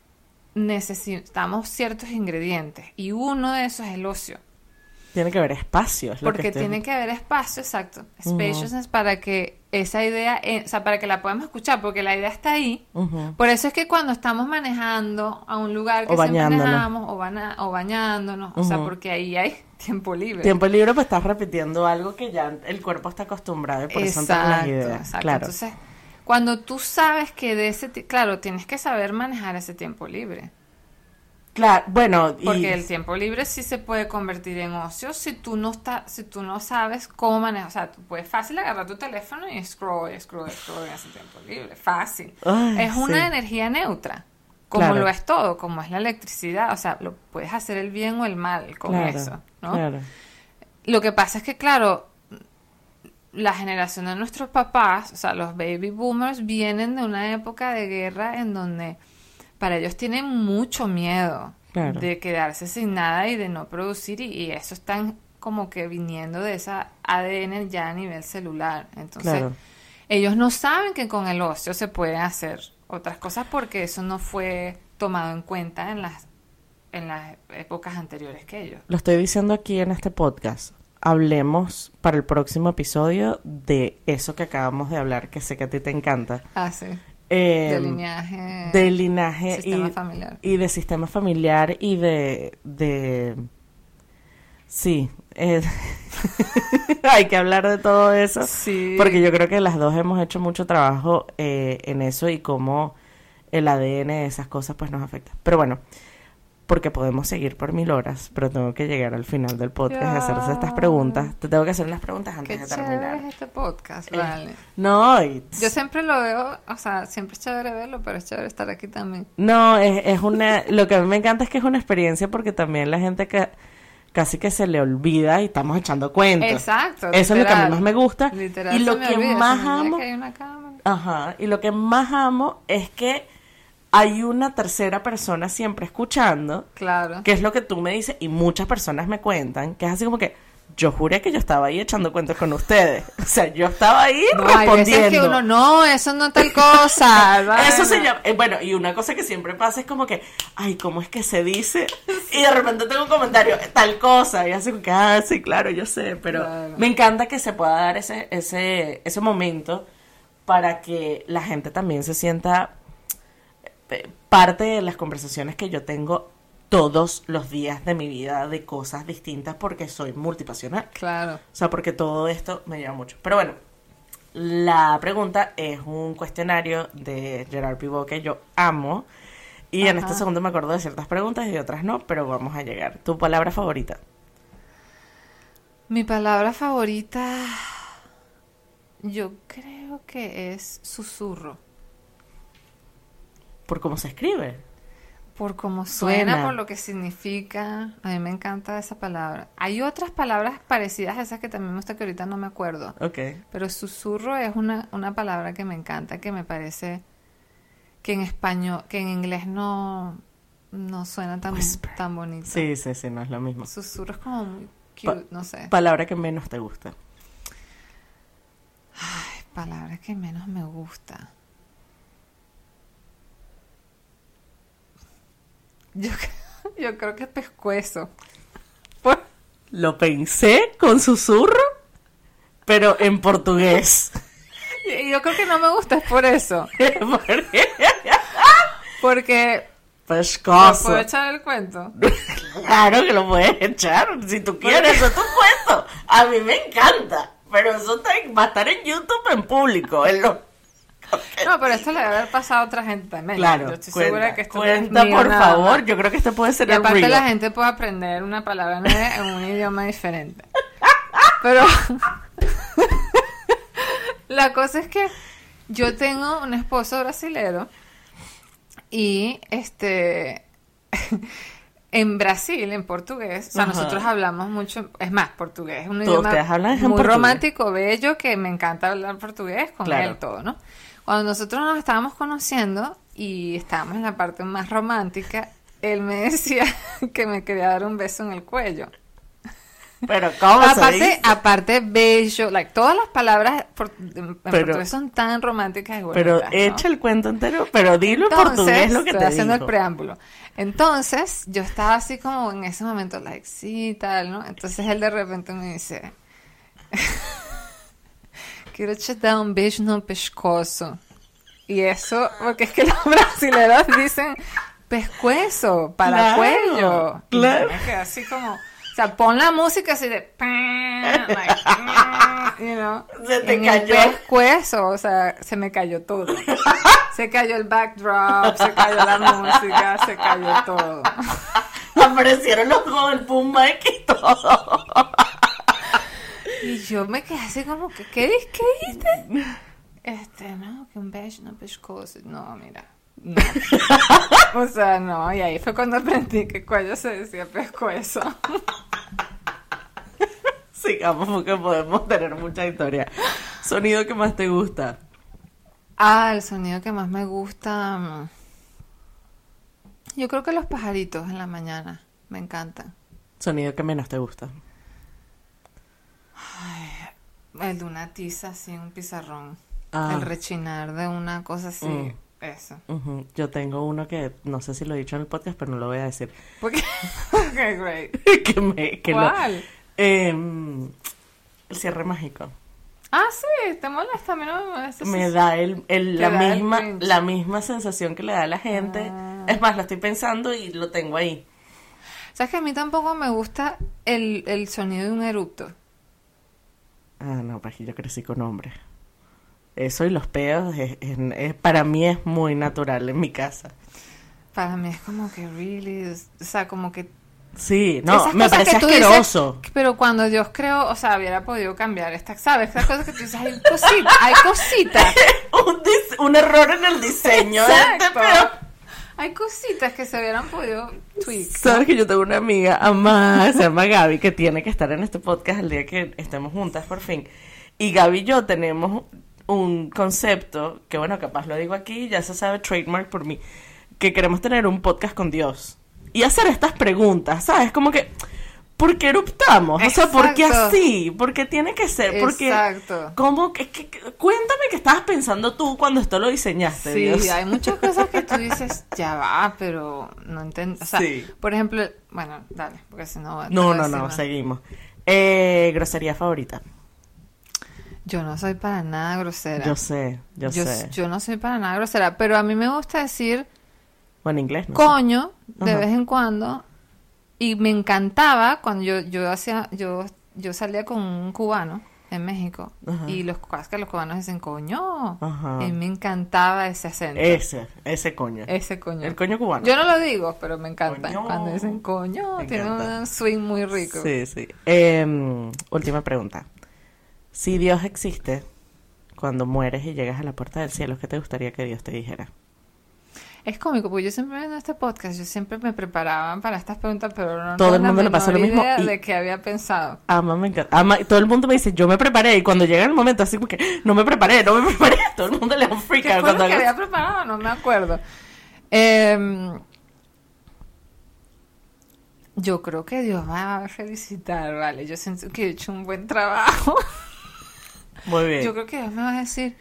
Speaker 1: necesitamos ciertos ingredientes, y uno de esos es el ocio.
Speaker 2: Tiene que haber espacio. es lo
Speaker 1: Porque
Speaker 2: estoy-
Speaker 1: tiene que haber espacio, exacto. Spaciousness para que esa idea, eh, o sea, para que la podamos escuchar, porque la idea está ahí. Por eso es que cuando estamos manejando a un lugar que
Speaker 2: O
Speaker 1: siempre manejamos, o, bana- o bañándonos, o sea, porque ahí hay <laughs> tiempo libre.
Speaker 2: Tiempo libre, pues estás repitiendo algo que ya el cuerpo está acostumbrado y por eso entran las ideas.
Speaker 1: exacto.
Speaker 2: Claro.
Speaker 1: Entonces, cuando tú sabes que de ese, claro, tienes que saber manejar ese tiempo libre.
Speaker 2: Claro, bueno, y
Speaker 1: Porque el tiempo libre sí se puede convertir en ocio si tú no estás, si tú no sabes cómo manejar. O sea, tú puedes fácil agarrar tu teléfono y scroll, scroll, scroll en ese tiempo libre. Fácil.
Speaker 2: Ay,
Speaker 1: es una energía neutra. Como
Speaker 2: Claro.
Speaker 1: lo es todo, como es la electricidad. O sea, lo puedes hacer el bien o el mal con
Speaker 2: Claro,
Speaker 1: eso, ¿no?
Speaker 2: Claro.
Speaker 1: Lo que pasa es que, claro, la generación de nuestros papás, o sea, los baby boomers, vienen de una época de guerra en donde para ellos tienen mucho miedo
Speaker 2: Claro.
Speaker 1: de quedarse sin nada y de no producir y, y eso están como que viniendo de esa ADN ya a nivel celular. Entonces,
Speaker 2: Claro.
Speaker 1: ellos no saben que con el ocio se pueden hacer otras cosas porque eso no fue tomado en cuenta en las en las épocas anteriores que ellos.
Speaker 2: Lo estoy diciendo aquí en este podcast. Hablemos para el próximo episodio de eso que acabamos de hablar, que sé que a ti te encanta.
Speaker 1: Ah, sí.
Speaker 2: Eh,
Speaker 1: de linaje.
Speaker 2: de linaje
Speaker 1: Sistema
Speaker 2: y,
Speaker 1: familiar.
Speaker 2: y de sistema familiar y de, de sí eh, <laughs> hay que hablar de todo eso
Speaker 1: Sí.
Speaker 2: porque yo creo que las dos hemos hecho mucho trabajo eh, en eso y cómo el ADN de esas cosas pues nos afecta pero bueno porque podemos seguir por mil horas pero tengo que llegar al final del podcast y hacerse estas preguntas te tengo que hacer unas preguntas antes
Speaker 1: Qué
Speaker 2: de terminar
Speaker 1: es este podcast,
Speaker 2: Eh,
Speaker 1: vale.
Speaker 2: no
Speaker 1: Yo siempre lo veo, o sea, siempre es chévere verlo, pero es chévere estar aquí también.
Speaker 2: No, es, es una... Lo que a mí me encanta es que es una experiencia porque también la gente que casi que se le olvida y estamos echando cuentos.
Speaker 1: Exacto.
Speaker 2: Eso es lo que a mí más me gusta.
Speaker 1: Literal,
Speaker 2: y lo que
Speaker 1: olvida,
Speaker 2: más amo...
Speaker 1: que hay una cámara.
Speaker 2: Ajá. Y lo que más amo es que hay una tercera persona siempre escuchando,
Speaker 1: Claro.
Speaker 2: que es lo que tú me dices y muchas personas me cuentan, que es así como que yo juré que yo estaba ahí echando cuentos con ustedes. <laughs> O sea, yo estaba ahí
Speaker 1: No,
Speaker 2: respondiendo.
Speaker 1: que uno, no, eso no es tal cosa. <laughs>
Speaker 2: Eso se llama, eh, bueno, y una cosa que siempre pasa es como que, ay, ¿cómo es que se dice? <laughs> Y de repente tengo un comentario, tal cosa, y así como que, ah, sí, claro, yo sé, pero
Speaker 1: Claro.
Speaker 2: me encanta que se pueda dar ese, ese, ese momento para que la gente también se sienta parte de las conversaciones que yo tengo todos los días de mi vida de cosas distintas porque soy multipasional.
Speaker 1: Claro.
Speaker 2: O sea, porque todo esto me lleva mucho. Pero bueno, la pregunta es un cuestionario de Gerard Pivot que yo amo. Y en este segundo me acuerdo de ciertas preguntas y de otras no, pero vamos a llegar. ¿Tu palabra favorita?
Speaker 1: Mi palabra favorita, yo creo que es susurro.
Speaker 2: Por cómo se escribe.
Speaker 1: Por cómo suena,
Speaker 2: Suena.
Speaker 1: por lo que significa. A mí me encanta esa palabra. Hay otras palabras parecidas a esas que también me gusta que ahorita no me acuerdo.
Speaker 2: Ok.
Speaker 1: Pero susurro es una, una palabra que me encanta, que me parece que en español, que en inglés no, no suena tan,
Speaker 2: Whisper.
Speaker 1: tan bonito.
Speaker 2: Sí, sí, sí, no es lo mismo.
Speaker 1: Susurro es como muy
Speaker 2: Pa-
Speaker 1: cute, no sé.
Speaker 2: Palabra que menos te gusta.
Speaker 1: Ay, palabra que menos me gusta. Yo, <laughs> yo creo que es pescuezo. Por-
Speaker 2: Lo pensé con susurro, pero en portugués.
Speaker 1: y yo creo que no me gusta es por eso. <laughs> Porque... ¿me
Speaker 2: Pescoso.
Speaker 1: ¿Puedo echar el cuento? <laughs>
Speaker 2: Claro que lo puedes echar, si tú quieres, eso es tu cuento. A mí me encanta, pero eso está va a estar en YouTube en público. en lo-
Speaker 1: No, pero esto le debe haber pasado a otra gente también.
Speaker 2: Claro,
Speaker 1: Yo estoy
Speaker 2: cuenta,
Speaker 1: segura que esto es
Speaker 2: por favor, yo creo que este puede ser
Speaker 1: Y aparte la gente puede aprender una palabra nueva en un idioma diferente. <laughs> Pero <laughs> la cosa es que yo tengo un esposo brasilero y este <laughs> en Brasil, en portugués, o sea,
Speaker 2: Ajá.
Speaker 1: nosotros hablamos mucho, es más, portugués, es un idioma muy
Speaker 2: portugués.
Speaker 1: romántico, bello, que me encanta hablar portugués con
Speaker 2: Claro.
Speaker 1: él todo, ¿no? Cuando nosotros nos estábamos conociendo y estábamos en la parte más romántica, él me <laughs> decía que me quería dar un beso en el cuello.
Speaker 2: Pero ¿cómo se
Speaker 1: Aparte,
Speaker 2: dice?
Speaker 1: aparte bello, like, todas las palabras por- en
Speaker 2: Pero-
Speaker 1: portugués son tan románticas y
Speaker 2: Pero
Speaker 1: bonitas, ¿no?
Speaker 2: echa el cuento entero, pero dilo en portugués lo que
Speaker 1: estoy
Speaker 2: te
Speaker 1: haciendo el preámbulo. Entonces, yo estaba así como en ese momento, like, sí, tal, ¿no? Entonces él de repente me dice, <laughs> quiero te dar un beso no pescozo. Y eso, porque es que los <laughs> brasileños dicen pescuezo para
Speaker 2: Claro,
Speaker 1: cuello.
Speaker 2: Claro.
Speaker 1: quedé así como, o sea, pon la música así de, <laughs> like, <laughs> you know,
Speaker 2: Se te
Speaker 1: en el
Speaker 2: cayó.
Speaker 1: pescuezo, o sea, se me cayó todo. Se cayó el backdrop, se cayó la música, se cayó todo.
Speaker 2: Aparecieron los con el Pum Mic y todo.
Speaker 1: Y yo me quedé así como que, ¿qué, qué dijiste? Este, no, que un beso, no pescozo. No, mira. No. O sea, no, y ahí fue cuando aprendí que cuello se decía pescuezo. <laughs>
Speaker 2: Sigamos porque podemos tener mucha historia. Sonido que más te gusta.
Speaker 1: Ah, el sonido que más me gusta. mm, Yo creo que los pajaritos en la mañana. Me encantan.
Speaker 2: Sonido que menos te gusta.
Speaker 1: El de una tiza así, un pizarrón.
Speaker 2: Ah.
Speaker 1: El rechinar de una cosa así.
Speaker 2: Mm.
Speaker 1: Eso.
Speaker 2: Yo tengo uno que no sé si lo he dicho en el podcast, pero no lo voy a decir.
Speaker 1: Porque. <laughs> ok, great. <laughs>
Speaker 2: que me, que lo-
Speaker 1: ¿Cuál?
Speaker 2: Em, el cierre mágico.
Speaker 1: Ah, sí, te molesta, a mí no me molesta.
Speaker 2: Me da el, la
Speaker 1: da
Speaker 2: misma la misma sensación que le da a la gente.
Speaker 1: Ah.
Speaker 2: Es más, lo estoy pensando y lo tengo ahí.
Speaker 1: ¿Sabes que a mí tampoco me gusta el, el sonido de un erupto?
Speaker 2: Ah, no, pues yo crecí con hombres. Eso y los peos, es- es- es- para mí es muy natural en mi casa.
Speaker 1: Para mí es como que, really, o sea, como que...
Speaker 2: Sí, no,
Speaker 1: esas
Speaker 2: me parece
Speaker 1: dices,
Speaker 2: asqueroso.
Speaker 1: pero cuando Dios creó, o sea, hubiera podido cambiar esta, ¿sabes? Esas cosas que tú dices, hay cositas, <laughs> hay cositas.
Speaker 2: un, error en el diseño este
Speaker 1: Exacto. Hay cositas que se hubieran podido tweak.
Speaker 2: Sabes que yo tengo una amiga amada, se llama Gaby, que tiene que estar en este podcast el día que estemos juntas por fin. Y Gaby y yo tenemos un concepto, que bueno, capaz lo digo aquí, ya se sabe, trademark por mí, que queremos tener un podcast con Dios. Y hacer estas preguntas, ¿sabes? Como que, ¿por qué eruptamos? O sea, ¿por qué
Speaker 1: Exacto.
Speaker 2: así? ¿Por qué tiene que ser? Porque,
Speaker 1: Exacto.
Speaker 2: ¿cómo? que- que- cuéntame qué estabas pensando tú cuando esto lo diseñaste,
Speaker 1: Sí,
Speaker 2: Dios.
Speaker 1: hay muchas cosas que tú <laughs> dices, ya va, pero no entiendo. O sea,
Speaker 2: Sí.
Speaker 1: por ejemplo, bueno, dale, porque si no.
Speaker 2: No, no, no, seguimos. Eh, grosería favorita.
Speaker 1: Yo no soy para nada grosera.
Speaker 2: Yo sé, yo,
Speaker 1: yo,
Speaker 2: sé.
Speaker 1: yo no soy para nada grosera, pero a mí me gusta decir
Speaker 2: Bueno, inglés, no
Speaker 1: coño de vez en cuando y me encantaba cuando yo yo hacía yo yo salía con un cubano en México
Speaker 2: Ajá.
Speaker 1: y los que los cubanos dicen coño
Speaker 2: Ajá.
Speaker 1: y me encantaba ese acento
Speaker 2: Ese, ese coño.
Speaker 1: ese coño
Speaker 2: El coño cubano.
Speaker 1: yo no lo digo pero me encanta
Speaker 2: Coño.
Speaker 1: cuando dicen coño
Speaker 2: Me
Speaker 1: tiene
Speaker 2: encanta.
Speaker 1: un swing muy rico
Speaker 2: Sí, sí. Em, última pregunta. Si Dios existe, cuando mueres y llegas a la puerta del cielo, ¿qué te gustaría que Dios te dijera?
Speaker 1: Es cómico porque yo siempre en este podcast yo siempre me preparaba para estas preguntas pero no
Speaker 2: Todo
Speaker 1: tengo
Speaker 2: el mundo le pasa lo mismo
Speaker 1: idea
Speaker 2: y-
Speaker 1: de qué había pensado
Speaker 2: Ama, me encanta. Ama, y todo el mundo me dice, yo me preparé. Y cuando llega el momento, así como que, no me preparé, no me <laughs> preparé. Todo el mundo le da un freak
Speaker 1: ¿Qué
Speaker 2: out cuando
Speaker 1: que había preparado? No me acuerdo. Em, yo creo que Dios va a felicitar, ¿vale? Yo siento que he hecho un buen trabajo.
Speaker 2: Muy bien.
Speaker 1: Yo creo que Dios me va a decir,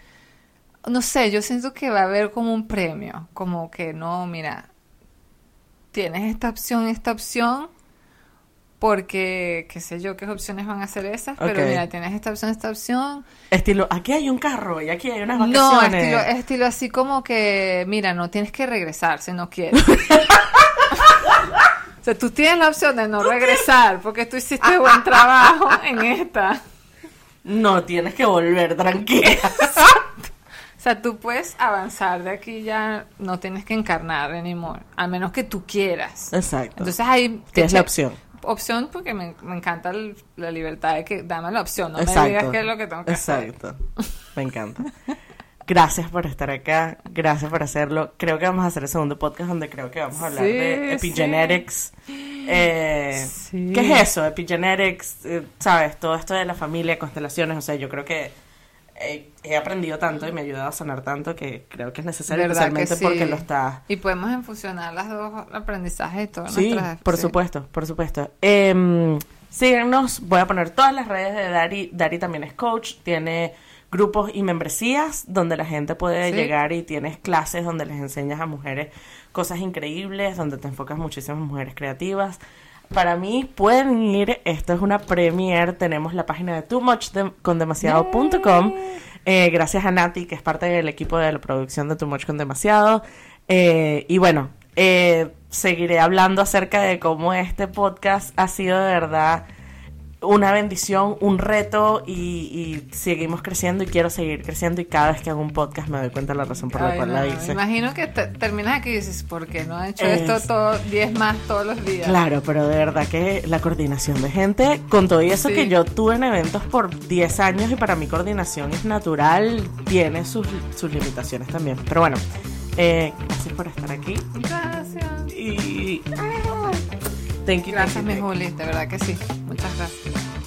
Speaker 1: no sé, yo siento que va a haber como un premio, como que no, mira, tienes esta opción, esta opción, porque qué sé yo qué opciones van a ser esas, pero mira, tienes esta opción, esta opción.
Speaker 2: Estilo, aquí hay un carro y aquí hay unas
Speaker 1: No,
Speaker 2: vacaciones.
Speaker 1: estilo, estilo así como que, mira, no tienes que regresar si no quieres. <laughs> o sea, tú tienes la opción de no regresar porque tú hiciste buen trabajo en esta.
Speaker 2: No, tienes que volver, tranquila. <laughs>
Speaker 1: O sea, tú puedes avanzar de aquí ya, no tienes que encarnar anymore, a menos que tú quieras.
Speaker 2: Exacto.
Speaker 1: Entonces ahí
Speaker 2: Tienes la opción.
Speaker 1: Opción porque me, me encanta el- la libertad de que dame la opción, no
Speaker 2: Exacto.
Speaker 1: me digas qué es lo que tengo que hacer.
Speaker 2: Exacto. Me encanta. Gracias por estar acá, gracias por hacerlo. Creo que vamos a hacer el segundo podcast donde creo que vamos a hablar
Speaker 1: Sí,
Speaker 2: de epigenetics. Eh,
Speaker 1: Sí.
Speaker 2: ¿Qué es eso? Epigenetics, eh, ¿sabes? Todo esto de la familia, constelaciones, o sea, yo creo que he aprendido tanto y me ha ayudado a sanar tanto que creo que es necesario,
Speaker 1: ¿Verdad que
Speaker 2: especialmente
Speaker 1: sí?
Speaker 2: porque lo está
Speaker 1: Y podemos enfusionar las dos aprendizajes y todas
Speaker 2: Sí,
Speaker 1: nuestras...
Speaker 2: por
Speaker 1: sí.
Speaker 2: supuesto, por supuesto. Eh, síguenos, voy a poner todas las redes de Dari. Dari también es coach, tiene grupos y membresías donde la gente puede
Speaker 1: Sí.
Speaker 2: llegar y tienes clases donde les enseñas a mujeres cosas increíbles, donde te enfocas muchísimo en mujeres creativas. Para mí pueden ir, esto es una premiere, tenemos la página de too much de- con demasiado.com. Eh, gracias a Nati, que es parte del equipo de la producción de Too Much con Demasiado. Eh, y bueno, eh, seguiré hablando acerca de cómo este podcast ha sido de verdad una bendición, un reto y, y seguimos creciendo y quiero seguir creciendo y cada vez que hago un podcast me doy cuenta de la razón por la
Speaker 1: Ay,
Speaker 2: cual
Speaker 1: no,
Speaker 2: la
Speaker 1: me
Speaker 2: hice.
Speaker 1: imagino que te- terminas aquí y dices, ¿por qué no ha hecho
Speaker 2: Es-
Speaker 1: esto todo 10 más todos los días?
Speaker 2: Claro, pero de verdad que la coordinación de gente, con todo eso
Speaker 1: Sí.
Speaker 2: que yo tuve en eventos por 10 años y para mí coordinación es natural, tiene sus, sus limitaciones también. Pero bueno, eh, gracias por estar aquí
Speaker 1: Gracias.
Speaker 2: y... Thank you, thank
Speaker 1: Gracias,
Speaker 2: you, thank you.
Speaker 1: Juli, de verdad que sí. Muchas gracias.